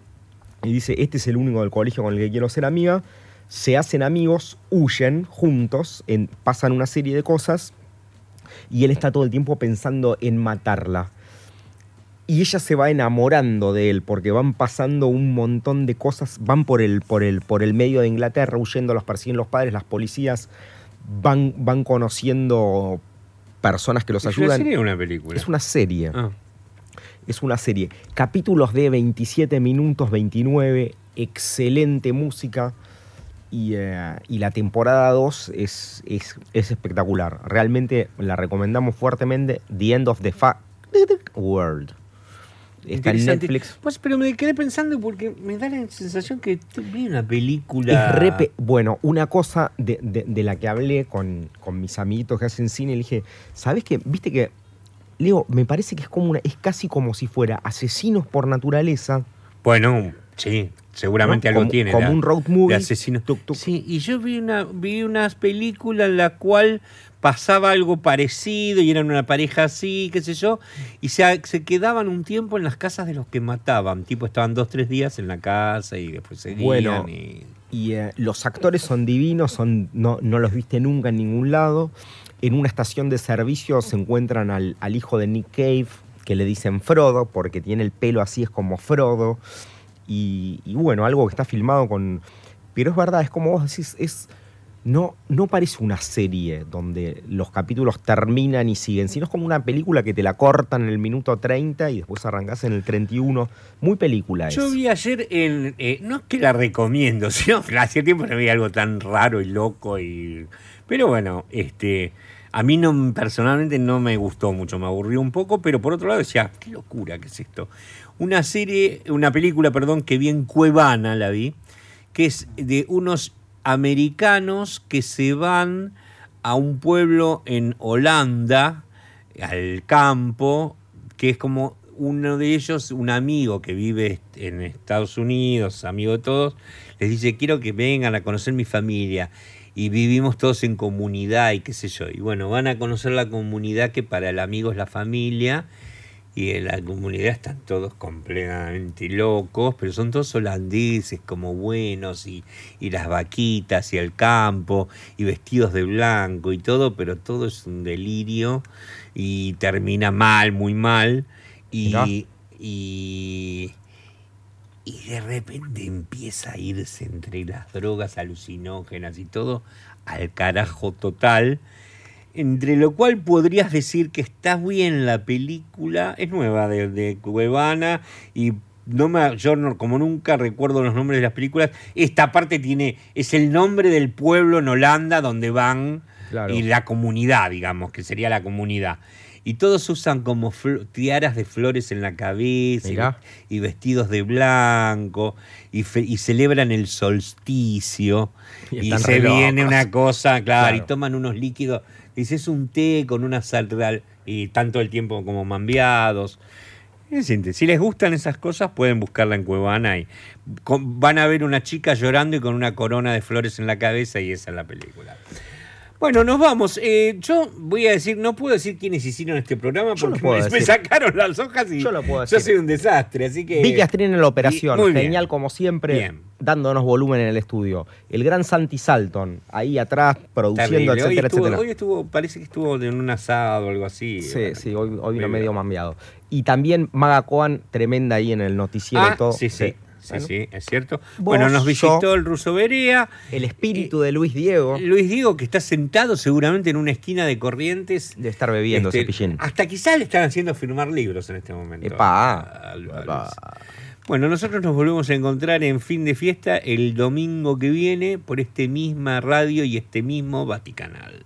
S2: y dice, este es el único del colegio con el que quiero ser amiga. Se hacen amigos, huyen juntos, en- pasan una serie de cosas y él está todo el tiempo pensando en matarla. Y ella se va enamorando de él porque van pasando un montón de cosas, van por el, por el, por el medio de Inglaterra huyendo, los persiguen los padres, las policías, van, van conociendo personas que los
S1: ¿Es una
S2: ayudan.
S1: serie o una película?
S2: Es una serie.
S1: Ah.
S2: Es una serie. Capítulos de 27 minutos, 29, excelente música. Y, eh, y la temporada 2 es, es, es espectacular. Realmente la recomendamos fuertemente. The End of the Fa World. Está en. Netflix.
S1: Pues, pero me quedé pensando porque me da la sensación que vi una película.
S2: Es re pe- bueno, una cosa de, de- de la que hablé con, con mis amiguitos que hacen cine, le dije, ¿sabes qué? Viste que, Leo, me parece que es como una, es casi como si fuera asesinos por naturaleza.
S1: Bueno, sí, seguramente
S2: ¿no?
S1: algo
S2: Como-
S1: tiene.
S2: Como
S1: de-
S2: un road movie.
S1: de asesino.
S2: Tuc, tuc.
S1: Sí, y yo vi una vi unas películas en la cual pasaba algo parecido y eran una pareja así, qué sé yo, y se, se quedaban un tiempo en las casas de los que mataban. Tipo, estaban dos, tres días en la casa y después seguían.
S2: Bueno,
S1: y...
S2: Y eh, los actores son divinos, son, no, no los viste nunca en ningún lado. En una estación de servicio se encuentran al, al hijo de Nick Cave, que le dicen Frodo, porque tiene el pelo así, es como Frodo. Y, y bueno, algo que está filmado con... Pero es verdad, es como vos decís, es... No, no parece una serie donde los capítulos terminan y siguen, sino es como una película que te la cortan en el minuto 30 y después arrancás en el 31. Muy película es.
S1: Yo vi ayer en. eh, no es que la recomiendo, sino que hace tiempo no vi algo tan raro y loco. y Pero bueno, este. A mí no, personalmente no me gustó mucho, me aburrió un poco, pero por otro lado decía, qué locura que es esto. Una serie, una película, perdón, que vi en Cuevana, la vi, que es de unos americanos que se van a un pueblo en Holanda, al campo, que es como uno de ellos, un amigo que vive en Estados Unidos, amigo de todos, les dice, quiero que vengan a conocer mi familia. Y vivimos todos en comunidad y qué sé yo. Y bueno, van a conocer la comunidad que para el amigo es la familia. Y en la comunidad están todos completamente locos, pero son todos holandeses, como buenos, y, y las vaquitas y el campo, y vestidos de blanco y todo, pero todo es un delirio y termina mal, muy mal. Y, y, y de repente empieza a irse entre las drogas alucinógenas y todo al carajo total. Entre lo cual podrías decir que está bien la película, es nueva de, de Cuevana y no me, yo no- como nunca recuerdo los nombres de las películas, esta parte tiene, es el nombre del pueblo en Holanda donde van
S2: Claro.
S1: y la comunidad, digamos, que sería la comunidad. Y todos usan como tiaras de flores en la cabeza y, vestidos de blanco y, celebran el solsticio
S2: Y
S1: se viene una cosa, claro,
S2: Claro.
S1: y toman unos líquidos. Dice, es un té con una sal real y tanto el tiempo como mambiados. Si les gustan esas cosas, pueden buscarla en Cuevana y van a ver una chica llorando y con una corona de flores en la cabeza y esa es la película. Bueno, nos vamos. Eh, yo voy a decir, no puedo decir quiénes hicieron este programa
S2: Yo
S1: porque
S2: puedo
S1: me, sacaron las hojas y
S2: Yo lo puedo
S1: yo
S2: decir.
S1: soy un desastre, así que...
S2: Vicky Astrín en la operación,
S1: Y- muy bien.
S2: genial como siempre,
S1: Bien.
S2: dándonos volumen en el estudio. El gran Santi Salton, ahí atrás, produciendo,
S1: Terrible. Hoy
S2: etcétera,
S1: estuvo,
S2: etcétera.
S1: hoy estuvo, parece que estuvo en un asado o algo así.
S2: Sí, sí, hoy, hoy vino medio mambiado. Y también Maga Coan, tremenda ahí en el noticiero
S1: Ah,
S2: y todo.
S1: sí, sí, sí,
S2: Bueno,
S1: sí, es cierto. Bueno, nos visitó
S2: yo-
S1: el ruso Berea.
S2: El espíritu de Luis Diego
S1: Luis Diego, que está sentado seguramente en una esquina de Corrientes.
S2: de estar bebiendo
S1: Este,
S2: cepillín.
S1: Hasta quizás le están haciendo firmar libros en este momento.
S2: Epa.
S1: a- a-. Bueno, nosotros nos volvemos a encontrar en fin de fiesta el domingo que viene por este misma radio y este mismo Vaticanal.